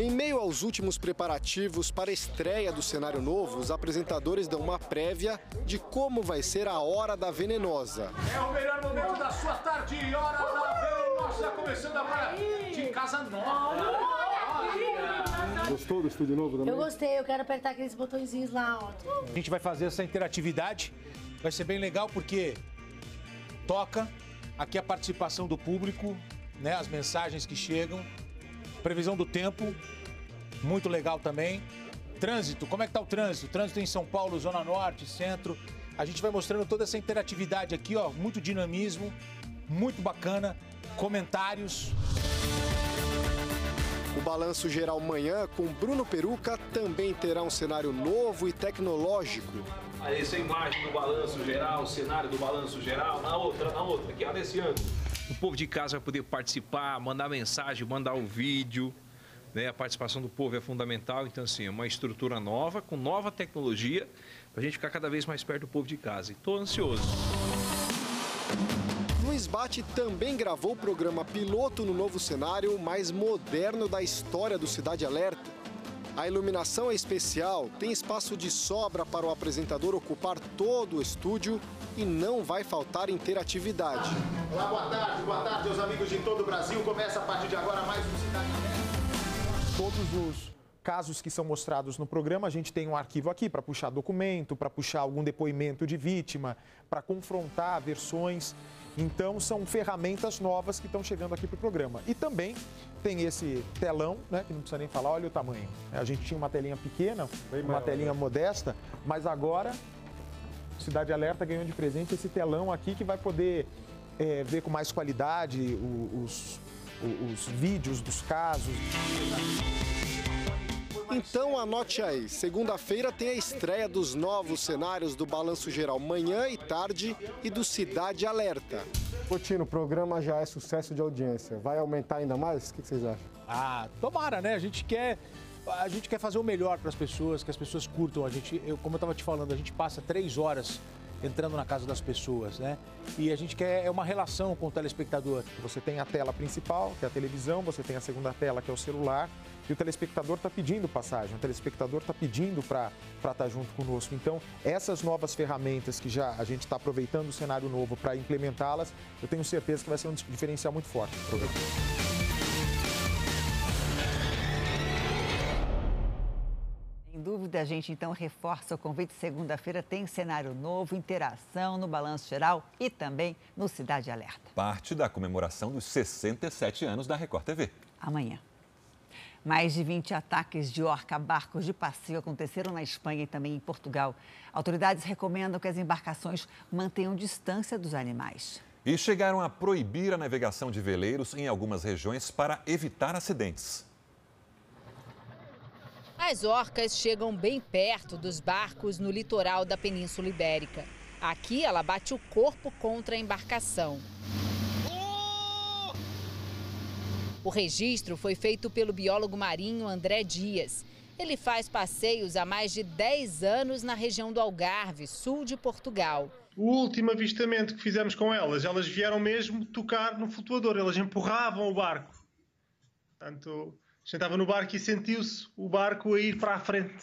Em meio aos últimos preparativos para a estreia do cenário novo, os apresentadores dão uma prévia de como vai ser a Hora da Venenosa. É o melhor momento da sua tarde, Hora da Venenosa, começando agora de Casa Nova. Gostou do estúdio novo também? Eu gostei, eu quero apertar aqueles botõezinhos lá, ó. A gente vai fazer essa interatividade, vai ser bem legal porque toca aqui a participação do público, né, as mensagens que chegam, previsão do tempo, muito legal também. Trânsito, como é que tá o trânsito? Trânsito em São Paulo, Zona Norte, Centro. A gente vai mostrando toda essa interatividade aqui, ó, muito dinamismo, muito bacana, comentários. O Balanço Geral Manhã com Bruno Peruca também terá um cenário novo e tecnológico. Aí essa imagem do balanço geral, o cenário do balanço geral, na outra, na outra, aqui, ó, nesse ângulo. O povo de casa vai poder participar, mandar mensagem, mandar o vídeo. Né? A participação do povo é fundamental. Então, assim, é uma estrutura nova, com nova tecnologia, para a gente ficar cada vez mais perto do povo de casa. Estou ansioso. Luiz Bate também gravou o programa piloto no novo cenário mais moderno da história do Cidade Alerta. A iluminação é especial, tem espaço de sobra para o apresentador ocupar todo o estúdio e não vai faltar interatividade. Olá, boa tarde, boa tarde aos amigos de todo o Brasil. Começa a partir de agora mais um Cidade. Todos os casos que são mostrados no programa, a gente tem um arquivo aqui para puxar documento, para puxar algum depoimento de vítima, para confrontar versões. Então, são ferramentas novas que estão chegando aqui para o programa. E também tem esse telão, né, que não precisa nem falar, olha o tamanho. A gente tinha uma telinha pequena, Bem uma maior, telinha né? modesta, mas agora Cidade Alerta ganhou de presente esse telão aqui que vai poder é, ver com mais qualidade os, os, os vídeos dos casos. Então anote aí, segunda-feira tem a estreia dos novos cenários do Balanço Geral manhã e tarde e do Cidade Alerta. Coutinho, o programa já é sucesso de audiência. Vai aumentar ainda mais? O que vocês acham? Ah, tomara, né? A gente quer a gente quer fazer o melhor para as pessoas, que as pessoas curtam. A gente, eu, como eu estava te falando, a gente passa três horas entrando na casa das pessoas, né? E a gente quer é uma relação com o telespectador. Você tem a tela principal, que é a televisão, você tem a segunda tela, que é o celular, e o telespectador está pedindo passagem, o telespectador está pedindo para estar tá junto conosco. Então, essas novas ferramentas que já a gente está aproveitando o cenário novo para implementá-las, eu tenho certeza que vai ser um diferencial muito forte. Sem dúvida, a gente então reforça o convite. Segunda-feira tem cenário novo, interação no Balanço Geral e também no Cidade Alerta. Parte da comemoração dos 67 anos da Record TV. Amanhã. Mais de 20 ataques de orca a barcos de passeio aconteceram na Espanha e também em Portugal. Autoridades recomendam que as embarcações mantenham distância dos animais. E chegaram a proibir a navegação de veleiros em algumas regiões para evitar acidentes. As orcas chegam bem perto dos barcos no litoral da Península Ibérica. Aqui ela bate o corpo contra a embarcação. O registro foi feito pelo biólogo marinho André Dias. Ele faz passeios há mais de 10 anos na região do Algarve, sul de Portugal. O último avistamento que fizemos com elas, elas vieram mesmo tocar no flutuador, elas empurravam o barco. Portanto, estava no barco e sentiu-se o barco a ir para a frente.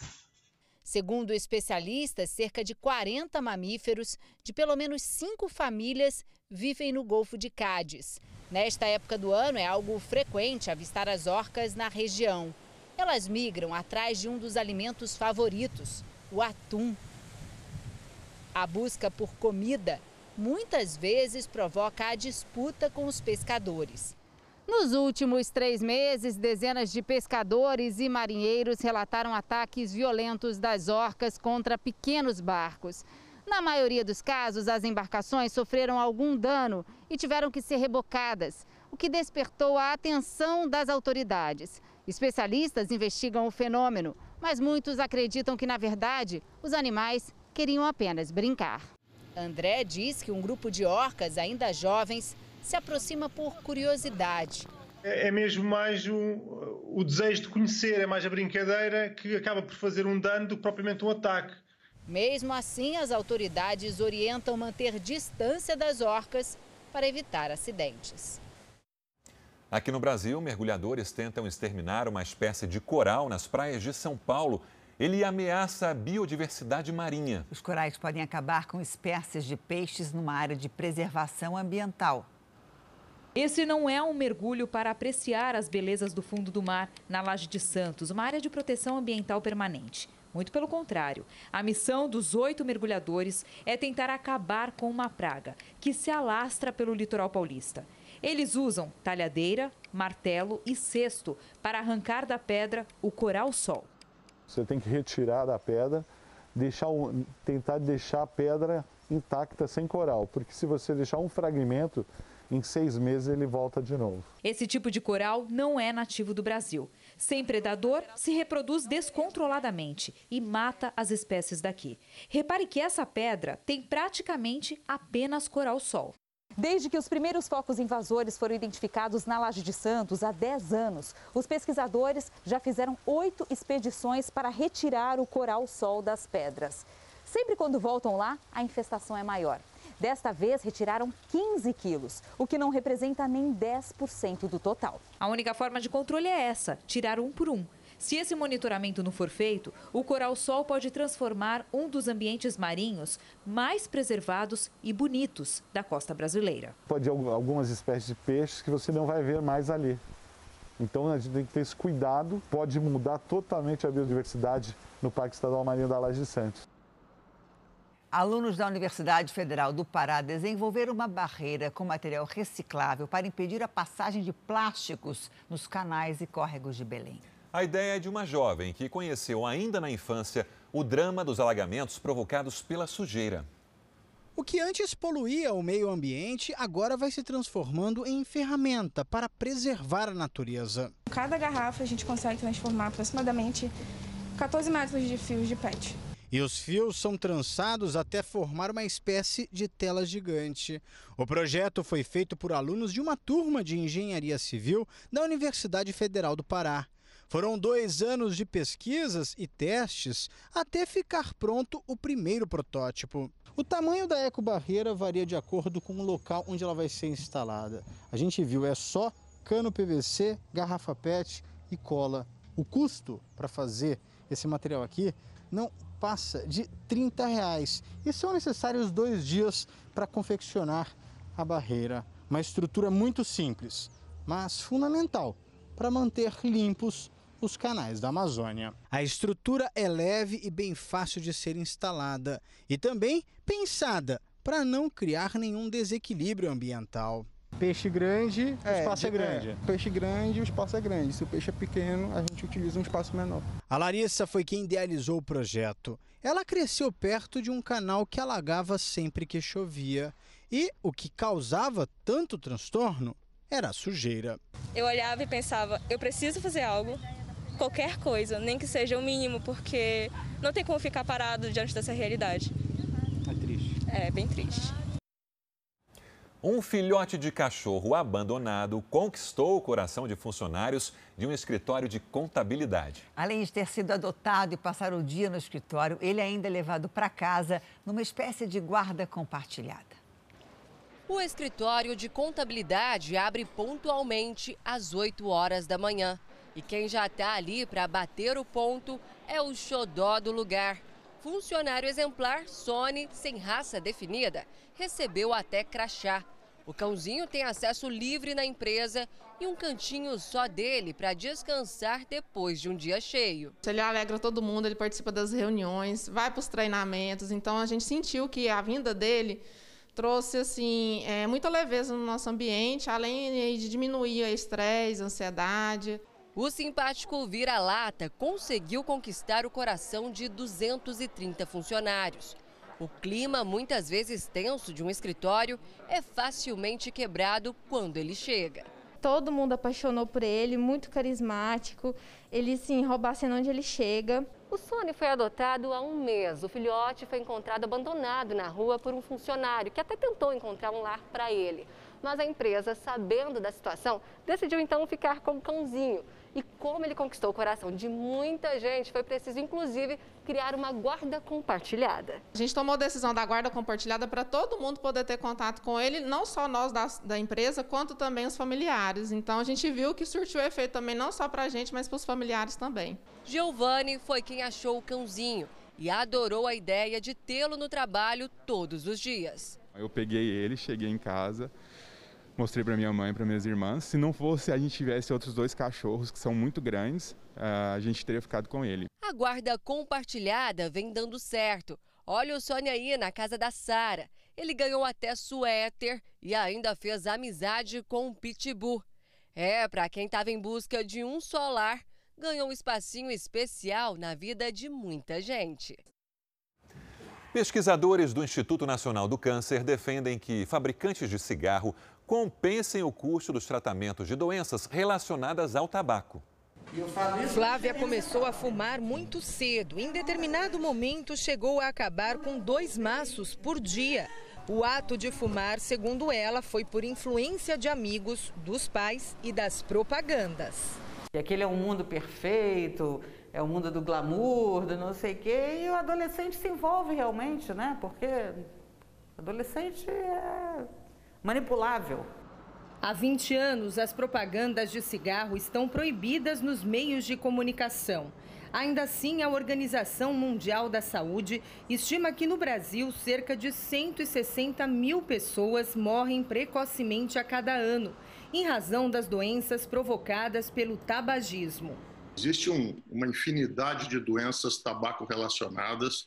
Segundo especialistas, cerca de 40 mamíferos de pelo menos cinco famílias vivem no Golfo de Cádiz. Nesta época do ano é algo frequente avistar as orcas na região. Elas migram atrás de um dos alimentos favoritos, o atum. A busca por comida muitas vezes provoca a disputa com os pescadores. Nos últimos três meses, dezenas de pescadores e marinheiros relataram ataques violentos das orcas contra pequenos barcos. Na maioria dos casos, as embarcações sofreram algum dano e tiveram que ser rebocadas, o que despertou a atenção das autoridades. Especialistas investigam o fenômeno, mas muitos acreditam que, na verdade, os animais queriam apenas brincar. André diz que um grupo de orcas ainda jovens se aproxima por curiosidade. É, é mesmo mais um, o desejo de conhecer, é mais a brincadeira que acaba por fazer um dano do que propriamente um ataque. Mesmo assim, as autoridades orientam manter distância das orcas para evitar acidentes. Aqui no Brasil, mergulhadores tentam exterminar uma espécie de coral nas praias de São Paulo. Ele ameaça a biodiversidade marinha. Os corais podem acabar com espécies de peixes numa área de preservação ambiental. Esse não é um mergulho para apreciar as belezas do fundo do mar na Laje de Santos, uma área de proteção ambiental permanente. Muito pelo contrário, a missão dos oito mergulhadores é tentar acabar com uma praga que se alastra pelo litoral paulista. Eles usam talhadeira, martelo e cesto para arrancar da pedra o coral-sol. Você tem que retirar da pedra, deixar, tentar deixar a pedra intacta sem coral, porque se você deixar um fragmento, em seis meses ele volta de novo. Esse tipo de coral não é nativo do Brasil. Sem predador, se reproduz descontroladamente e mata as espécies daqui. Repare que essa pedra tem praticamente apenas coral-sol. Desde que os primeiros focos invasores foram identificados na Laje de Santos há 10 anos, os pesquisadores já fizeram oito expedições para retirar o coral-sol das pedras. Sempre quando voltam lá, a infestação é maior. Desta vez, retiraram 15 quilos, o que não representa nem 10% do total. A única forma de controle é essa: tirar um por um. Se esse monitoramento não for feito, o coral-sol pode transformar um dos ambientes marinhos mais preservados e bonitos da costa brasileira. Pode haver algumas espécies de peixes que você não vai ver mais ali. Então a gente tem que ter esse cuidado, pode mudar totalmente a biodiversidade no Parque Estadual Marinho da Laje de Santos. Alunos da Universidade Federal do Pará desenvolveram uma barreira com material reciclável para impedir a passagem de plásticos nos canais e córregos de Belém. A ideia é de uma jovem que conheceu ainda na infância o drama dos alagamentos provocados pela sujeira. O que antes poluía o meio ambiente agora vai se transformando em ferramenta para preservar a natureza. Cada garrafa a gente consegue transformar aproximadamente 14 metros de fios de PET. E os fios são trançados até formar uma espécie de tela gigante. O projeto foi feito por alunos de uma turma de engenharia civil da Universidade Federal do Pará. Foram dois anos de pesquisas e testes até ficar pronto o primeiro protótipo. O tamanho da ecobarreira varia de acordo com o local onde ela vai ser instalada. A gente viu, é só cano PVC, garrafa PET e cola. O custo para fazer esse material aqui não passa de 30 reais e são necessários dois dias para confeccionar a barreira. Uma estrutura muito simples, mas fundamental para manter limpos os canais da Amazônia. A estrutura é leve e bem fácil de ser instalada e também pensada para não criar nenhum desequilíbrio ambiental. Peixe grande, o espaço é grande. É, peixe grande, o espaço é grande. Se o peixe é pequeno, a gente utiliza um espaço menor. A Larissa foi quem idealizou o projeto. Ela cresceu perto de um canal que alagava sempre que chovia. E o que causava tanto transtorno era a sujeira. Eu olhava e pensava, eu preciso fazer algo, qualquer coisa, nem que seja o mínimo, porque não tem como ficar parado diante dessa realidade. É triste. É, bem triste. Um filhote de cachorro abandonado conquistou o coração de funcionários de um escritório de contabilidade. Além de ter sido adotado e passar o dia no escritório, ele ainda é levado para casa numa espécie de guarda compartilhada. O escritório de contabilidade abre pontualmente às 8 horas da manhã. E quem já está ali para bater o ponto é o xodó do lugar. Funcionário exemplar, Sony, sem raça definida, recebeu até crachá. O cãozinho tem acesso livre na empresa e um cantinho só dele para descansar depois de um dia cheio. Ele alegra todo mundo, ele participa das reuniões, vai para os treinamentos. Então a gente sentiu que a vinda dele trouxe assim é, muita leveza no nosso ambiente, além de diminuir o estresse, a ansiedade. O simpático vira-lata conseguiu conquistar o coração de 230 funcionários. O clima, muitas vezes tenso de um escritório, é facilmente quebrado quando ele chega. Todo mundo apaixonou por ele, muito carismático. Ele se rouba a cena onde ele chega. O Sony foi adotado há um mês. O filhote foi encontrado abandonado na rua por um funcionário que até tentou encontrar um lar para ele. Mas a empresa, sabendo da situação, decidiu então ficar com o cãozinho. E como ele conquistou o coração de muita gente, foi preciso, inclusive, criar uma guarda compartilhada. A gente tomou a decisão da guarda compartilhada para todo mundo poder ter contato com ele, não só nós da, da empresa, quanto também os familiares. Então a gente viu que surtiu efeito também, não só para a gente, mas para os familiares também. Giovanni foi quem achou o cãozinho e adorou a ideia de tê-lo no trabalho todos os dias. Eu peguei ele, cheguei em casa, mostrei para minha mãe e para minhas irmãs. Se não fosse a gente tivesse outros dois cachorros que são muito grandes, eh, a gente teria ficado com ele. A guarda compartilhada vem dando certo. Olha o Sônia aí na casa da Sara. Ele ganhou até suéter e ainda fez amizade com um pitbull. É, para quem estava em busca de um solar, ganhou um espacinho especial na vida de muita gente. Pesquisadores do Instituto Nacional do Câncer defendem que fabricantes de cigarro compensem o custo dos tratamentos de doenças relacionadas ao tabaco. Flávia começou a fumar muito cedo. Em determinado momento, chegou a acabar com dois maços por dia. O ato de fumar, segundo ela, foi por influência de amigos, dos pais e das propagandas. E aquele é um mundo perfeito, é o mundo do glamour, do não sei o quê, e o adolescente se envolve realmente, né? Porque adolescente é manipulável. Há 20 anos, as propagandas de cigarro estão proibidas nos meios de comunicação. Ainda assim, a Organização Mundial da Saúde estima que no Brasil cerca de 160 mil pessoas morrem precocemente a cada ano, em razão das doenças provocadas pelo tabagismo. Existe um, uma infinidade de doenças tabaco relacionadas.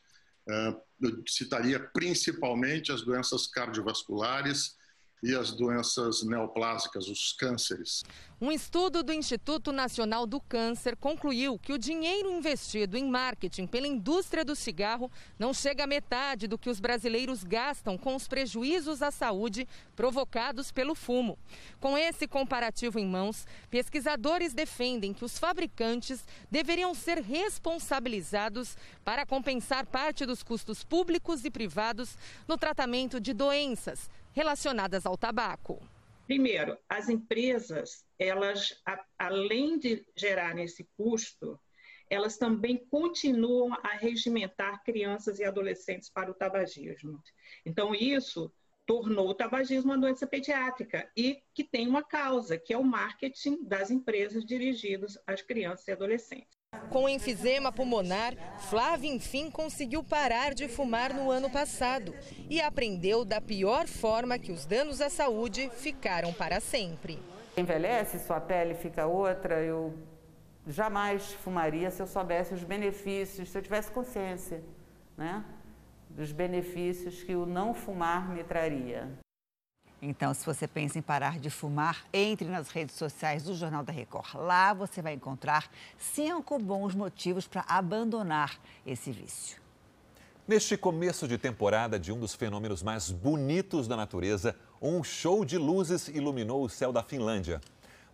Uh, eu citaria principalmente as doenças cardiovasculares, e as doenças neoplásicas, os cânceres. Um estudo do Instituto Nacional do Câncer concluiu que o dinheiro investido em marketing pela indústria do cigarro não chega à metade do que os brasileiros gastam com os prejuízos à saúde provocados pelo fumo. Com esse comparativo em mãos, pesquisadores defendem que os fabricantes deveriam ser responsabilizados para compensar parte dos custos públicos e privados no tratamento de doenças relacionadas ao tabaco. Primeiro, as empresas, elas, a, além de gerarem esse custo, elas também continuam a regimentar crianças e adolescentes para o tabagismo. Então, isso tornou o tabagismo uma doença pediátrica e que tem uma causa, que é o marketing das empresas dirigidos às crianças e adolescentes. Com enfisema pulmonar, Flávia enfim conseguiu parar de fumar no ano passado e aprendeu da pior forma que os danos à saúde ficaram para sempre. Envelhece, sua pele fica outra, eu jamais fumaria se eu soubesse os benefícios, se eu tivesse consciência, né? Dos benefícios que o não fumar me traria. Então, se você pensa em parar de fumar, entre nas redes sociais do Jornal da Record. Lá você vai encontrar cinco bons motivos para abandonar esse vício. Neste começo de temporada de um dos fenômenos mais bonitos da natureza, um show de luzes iluminou o céu da Finlândia.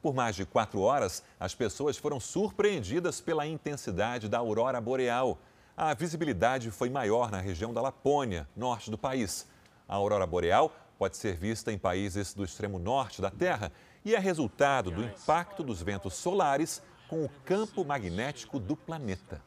Por mais de quatro horas, as pessoas foram surpreendidas pela intensidade da aurora boreal. A visibilidade foi maior na região da Lapônia, norte do país. A aurora boreal pode ser vista em países do extremo norte da Terra e é resultado do impacto dos ventos solares com o campo magnético do planeta.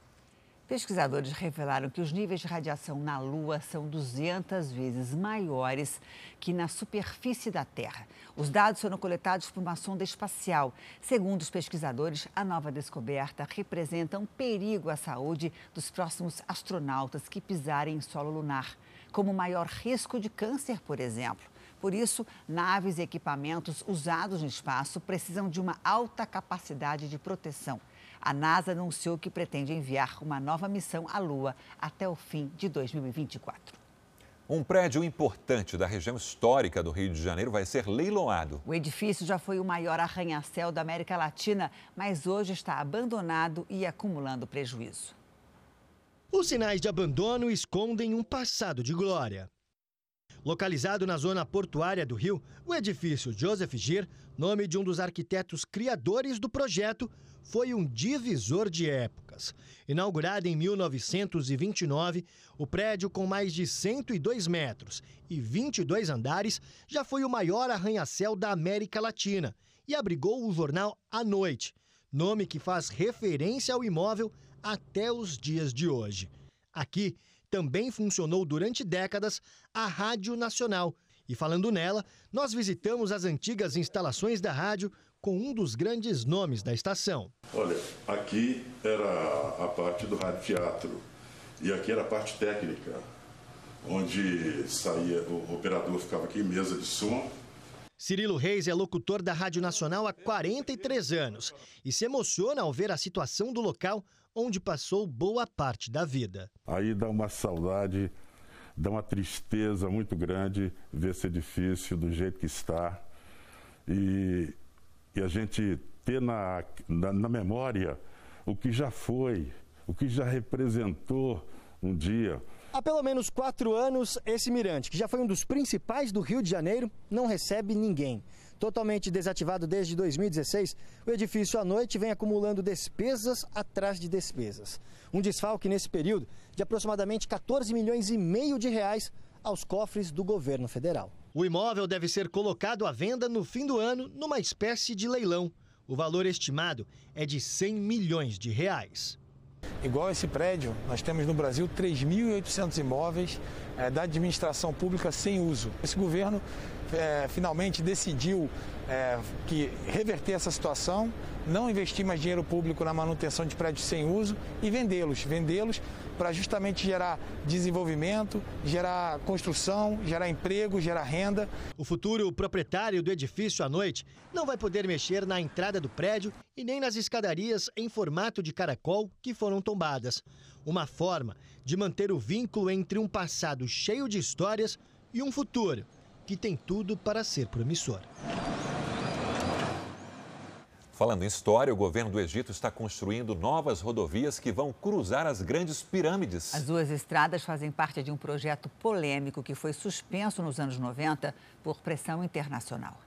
Pesquisadores revelaram que os níveis de radiação na Lua são 200 vezes maiores que na superfície da Terra. Os dados foram coletados por uma sonda espacial. Segundo os pesquisadores, a nova descoberta representa um perigo à saúde dos próximos astronautas que pisarem em solo lunar, como maior risco de câncer, por exemplo. Por isso, naves e equipamentos usados no espaço precisam de uma alta capacidade de proteção. A NASA anunciou que pretende enviar uma nova missão à Lua até o fim de 2024. Um prédio importante da região histórica do Rio de Janeiro vai ser leiloado. O edifício já foi o maior arranha-céu da América Latina, mas hoje está abandonado e acumulando prejuízo. Os sinais de abandono escondem um passado de glória. Localizado na zona portuária do Rio, o edifício Joseph Gir, nome de um dos arquitetos criadores do projeto, foi um divisor de épocas. Inaugurado em 1929, o prédio com mais de 102 metros e 22 andares já foi o maior arranha-céu da América Latina e abrigou o jornal A Noite, nome que faz referência ao imóvel até os dias de hoje. Aqui também funcionou durante décadas a Rádio Nacional. E falando nela, nós visitamos as antigas instalações da rádio com um dos grandes nomes da estação. Olha, aqui era a parte do rádio teatro e aqui era a parte técnica, onde saía, o operador ficava aqui em mesa de som. Cirilo Reis é locutor da Rádio Nacional há 43 anos e se emociona ao ver a situação do local onde passou boa parte da vida. Aí dá uma saudade, dá uma tristeza muito grande ver esse edifício do jeito que está. E e a gente ter na, na, na memória o que já foi, o que já representou um dia. Há pelo menos quatro anos, esse mirante, que já foi um dos principais do Rio de Janeiro, não recebe ninguém. Totalmente desativado desde 2016, o edifício à noite vem acumulando despesas atrás de despesas. Um desfalque nesse período de aproximadamente 14 milhões e meio de reais aos cofres do governo federal. O imóvel deve ser colocado à venda no fim do ano numa espécie de leilão. O valor estimado é de 100 milhões de reais. Igual esse prédio, nós temos no Brasil 3.800 imóveis é, da administração pública sem uso. Esse governo é, finalmente decidiu é, que reverter essa situação, não investir mais dinheiro público na manutenção de prédios sem uso e vendê-los, vendê-los para justamente gerar desenvolvimento, gerar construção, gerar emprego, gerar renda. O futuro proprietário do edifício à noite não vai poder mexer na entrada do prédio e nem nas escadarias em formato de caracol que foram tombadas. Uma forma de manter o vínculo entre um passado cheio de histórias e um futuro que tem tudo para ser promissor. Falando em história, o governo do Egito está construindo novas rodovias que vão cruzar as grandes pirâmides. As duas estradas fazem parte de um projeto polêmico que foi suspenso nos anos 90 por pressão internacional.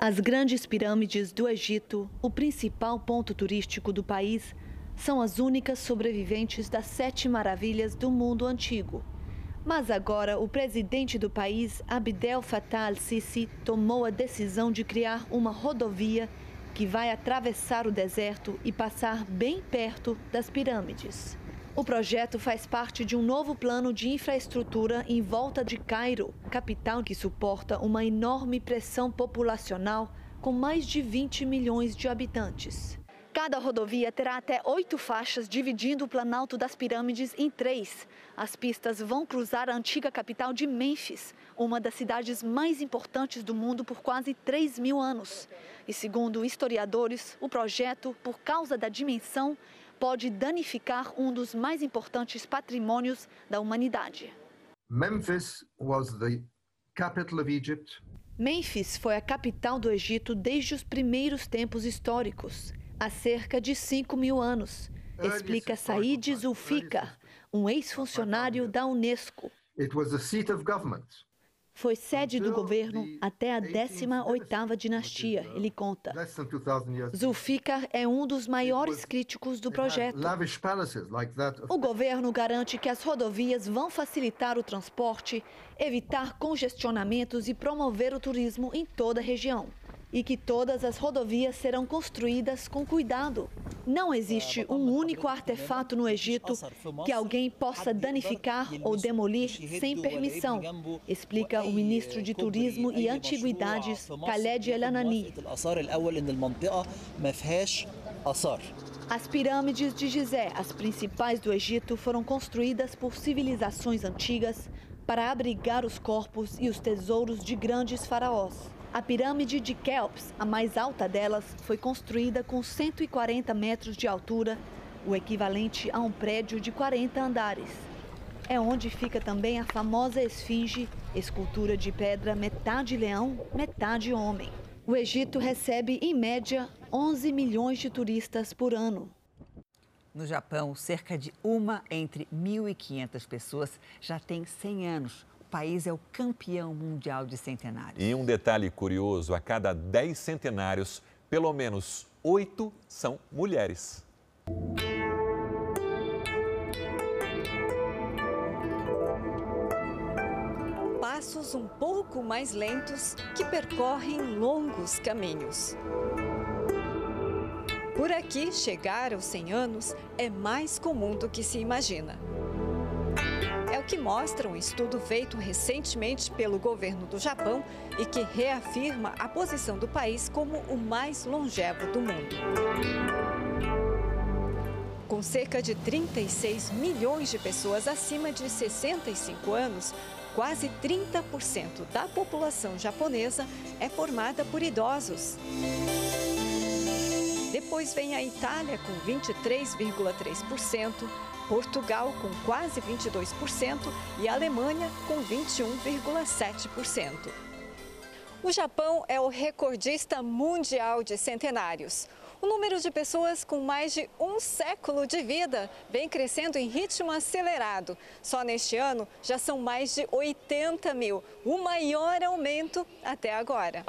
As grandes pirâmides do Egito, o principal ponto turístico do país, são as únicas sobreviventes das sete maravilhas do mundo antigo. Mas agora o presidente do país, Abdel Fattah al-Sisi, tomou a decisão de criar uma rodovia que vai atravessar o deserto e passar bem perto das pirâmides. O projeto faz parte de um novo plano de infraestrutura em volta de Cairo, capital que suporta uma enorme pressão populacional com mais de 20 milhões de habitantes. Cada rodovia terá até oito faixas, dividindo o Planalto das Pirâmides em três. As pistas vão cruzar a antiga capital de Memphis, uma das cidades mais importantes do mundo por quase 3 mil anos. E segundo historiadores, o projeto, por causa da dimensão, pode danificar um dos mais importantes patrimônios da humanidade. Memphis was the capital of Egypt. Memphis foi a capital do Egito desde os primeiros tempos históricos, há cerca de 5 mil anos, explica Said Zulfikar, um ex-funcionário da Unesco. Foi sede do governo até a 18ª dinastia, ele conta. Zulfikar é um dos maiores críticos do projeto. O governo garante que as rodovias vão facilitar o transporte, evitar congestionamentos e promover o turismo em toda a região e que todas as rodovias serão construídas com cuidado. Não existe um único artefato no Egito que alguém possa danificar ou demolir sem permissão, explica o ministro de Turismo e Antiguidades, Khaled El Anani. As pirâmides de Gizé, as principais do Egito, foram construídas por civilizações antigas para abrigar os corpos e os tesouros de grandes faraós. A pirâmide de Kelps, a mais alta delas, foi construída com 140 metros de altura, o equivalente a um prédio de 40 andares. É onde fica também a famosa esfinge, escultura de pedra metade leão, metade homem. O Egito recebe, em média, 11 milhões de turistas por ano. No Japão, cerca de uma entre 1.500 pessoas já tem 100 anos país é o campeão mundial de centenários. E um detalhe curioso: a cada 10 centenários, pelo menos oito são mulheres. Passos um pouco mais lentos que percorrem longos caminhos. Por aqui, chegar aos 100 anos é mais comum do que se imagina. Que mostra um estudo feito recentemente pelo governo do Japão e que reafirma a posição do país como o mais longevo do mundo. Com cerca de 36 milhões de pessoas acima de 65 anos, quase 30% da população japonesa é formada por idosos. Depois vem a Itália com 23,3%, Portugal com quase 22% e Alemanha com 21,7%. O Japão é o recordista mundial de centenários. O número de pessoas com mais de um século de vida vem crescendo em ritmo acelerado. Só neste ano já são mais de 80 mil, o maior aumento até agora.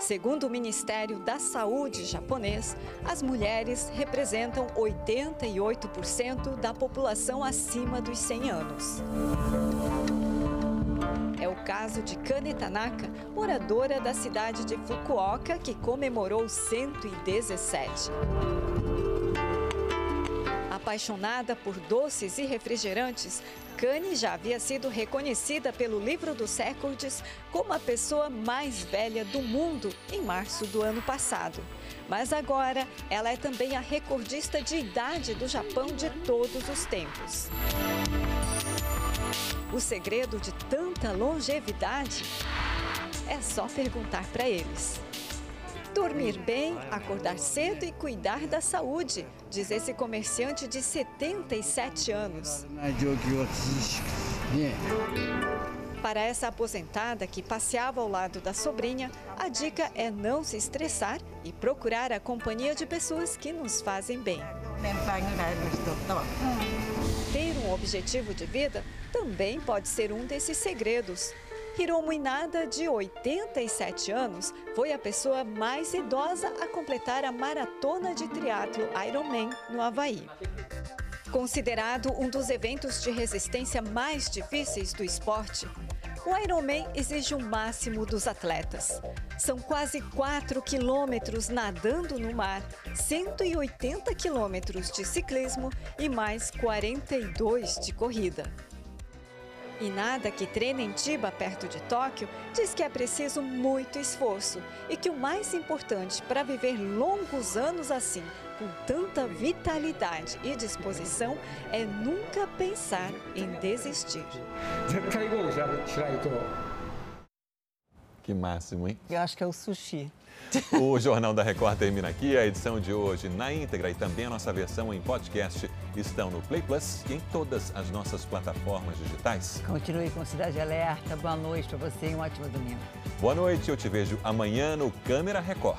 Segundo o Ministério da Saúde japonês, as mulheres representam 88% da população acima dos 100 anos. É o caso de Kane Tanaka, moradora da cidade de Fukuoka, que comemorou 117. Apaixonada por doces e refrigerantes, Kane já havia sido reconhecida pelo livro dos recordes como a pessoa mais velha do mundo em março do ano passado. Mas agora ela é também a recordista de idade do Japão de todos os tempos. O segredo de tanta longevidade é só perguntar para eles. Dormir bem, acordar cedo e cuidar da saúde, diz esse comerciante de 77 anos. Para essa aposentada que passeava ao lado da sobrinha, a dica é não se estressar e procurar a companhia de pessoas que nos fazem bem. Ter um objetivo de vida também pode ser um desses segredos. Hiromu Inada, de 87 anos, foi a pessoa mais idosa a completar a maratona de triatlo Ironman no Havaí. Considerado um dos eventos de resistência mais difíceis do esporte, o Ironman exige o máximo dos atletas. São quase 4 quilômetros nadando no mar, 180 quilômetros de ciclismo e mais 42 de corrida. Inada, que treina em Tiba, perto de Tóquio, diz que é preciso muito esforço e que o mais importante para viver longos anos assim, com tanta vitalidade e disposição, é nunca pensar em desistir. Que máximo, hein? Eu acho que é o sushi. O Jornal da Record termina aqui. A edição de hoje na íntegra e também a nossa versão em podcast estão no Play Plus e em todas as nossas plataformas digitais. Continue com Cidade Alerta. Boa noite para você e um ótimo domingo. Boa noite. Eu te vejo amanhã no Câmera Record.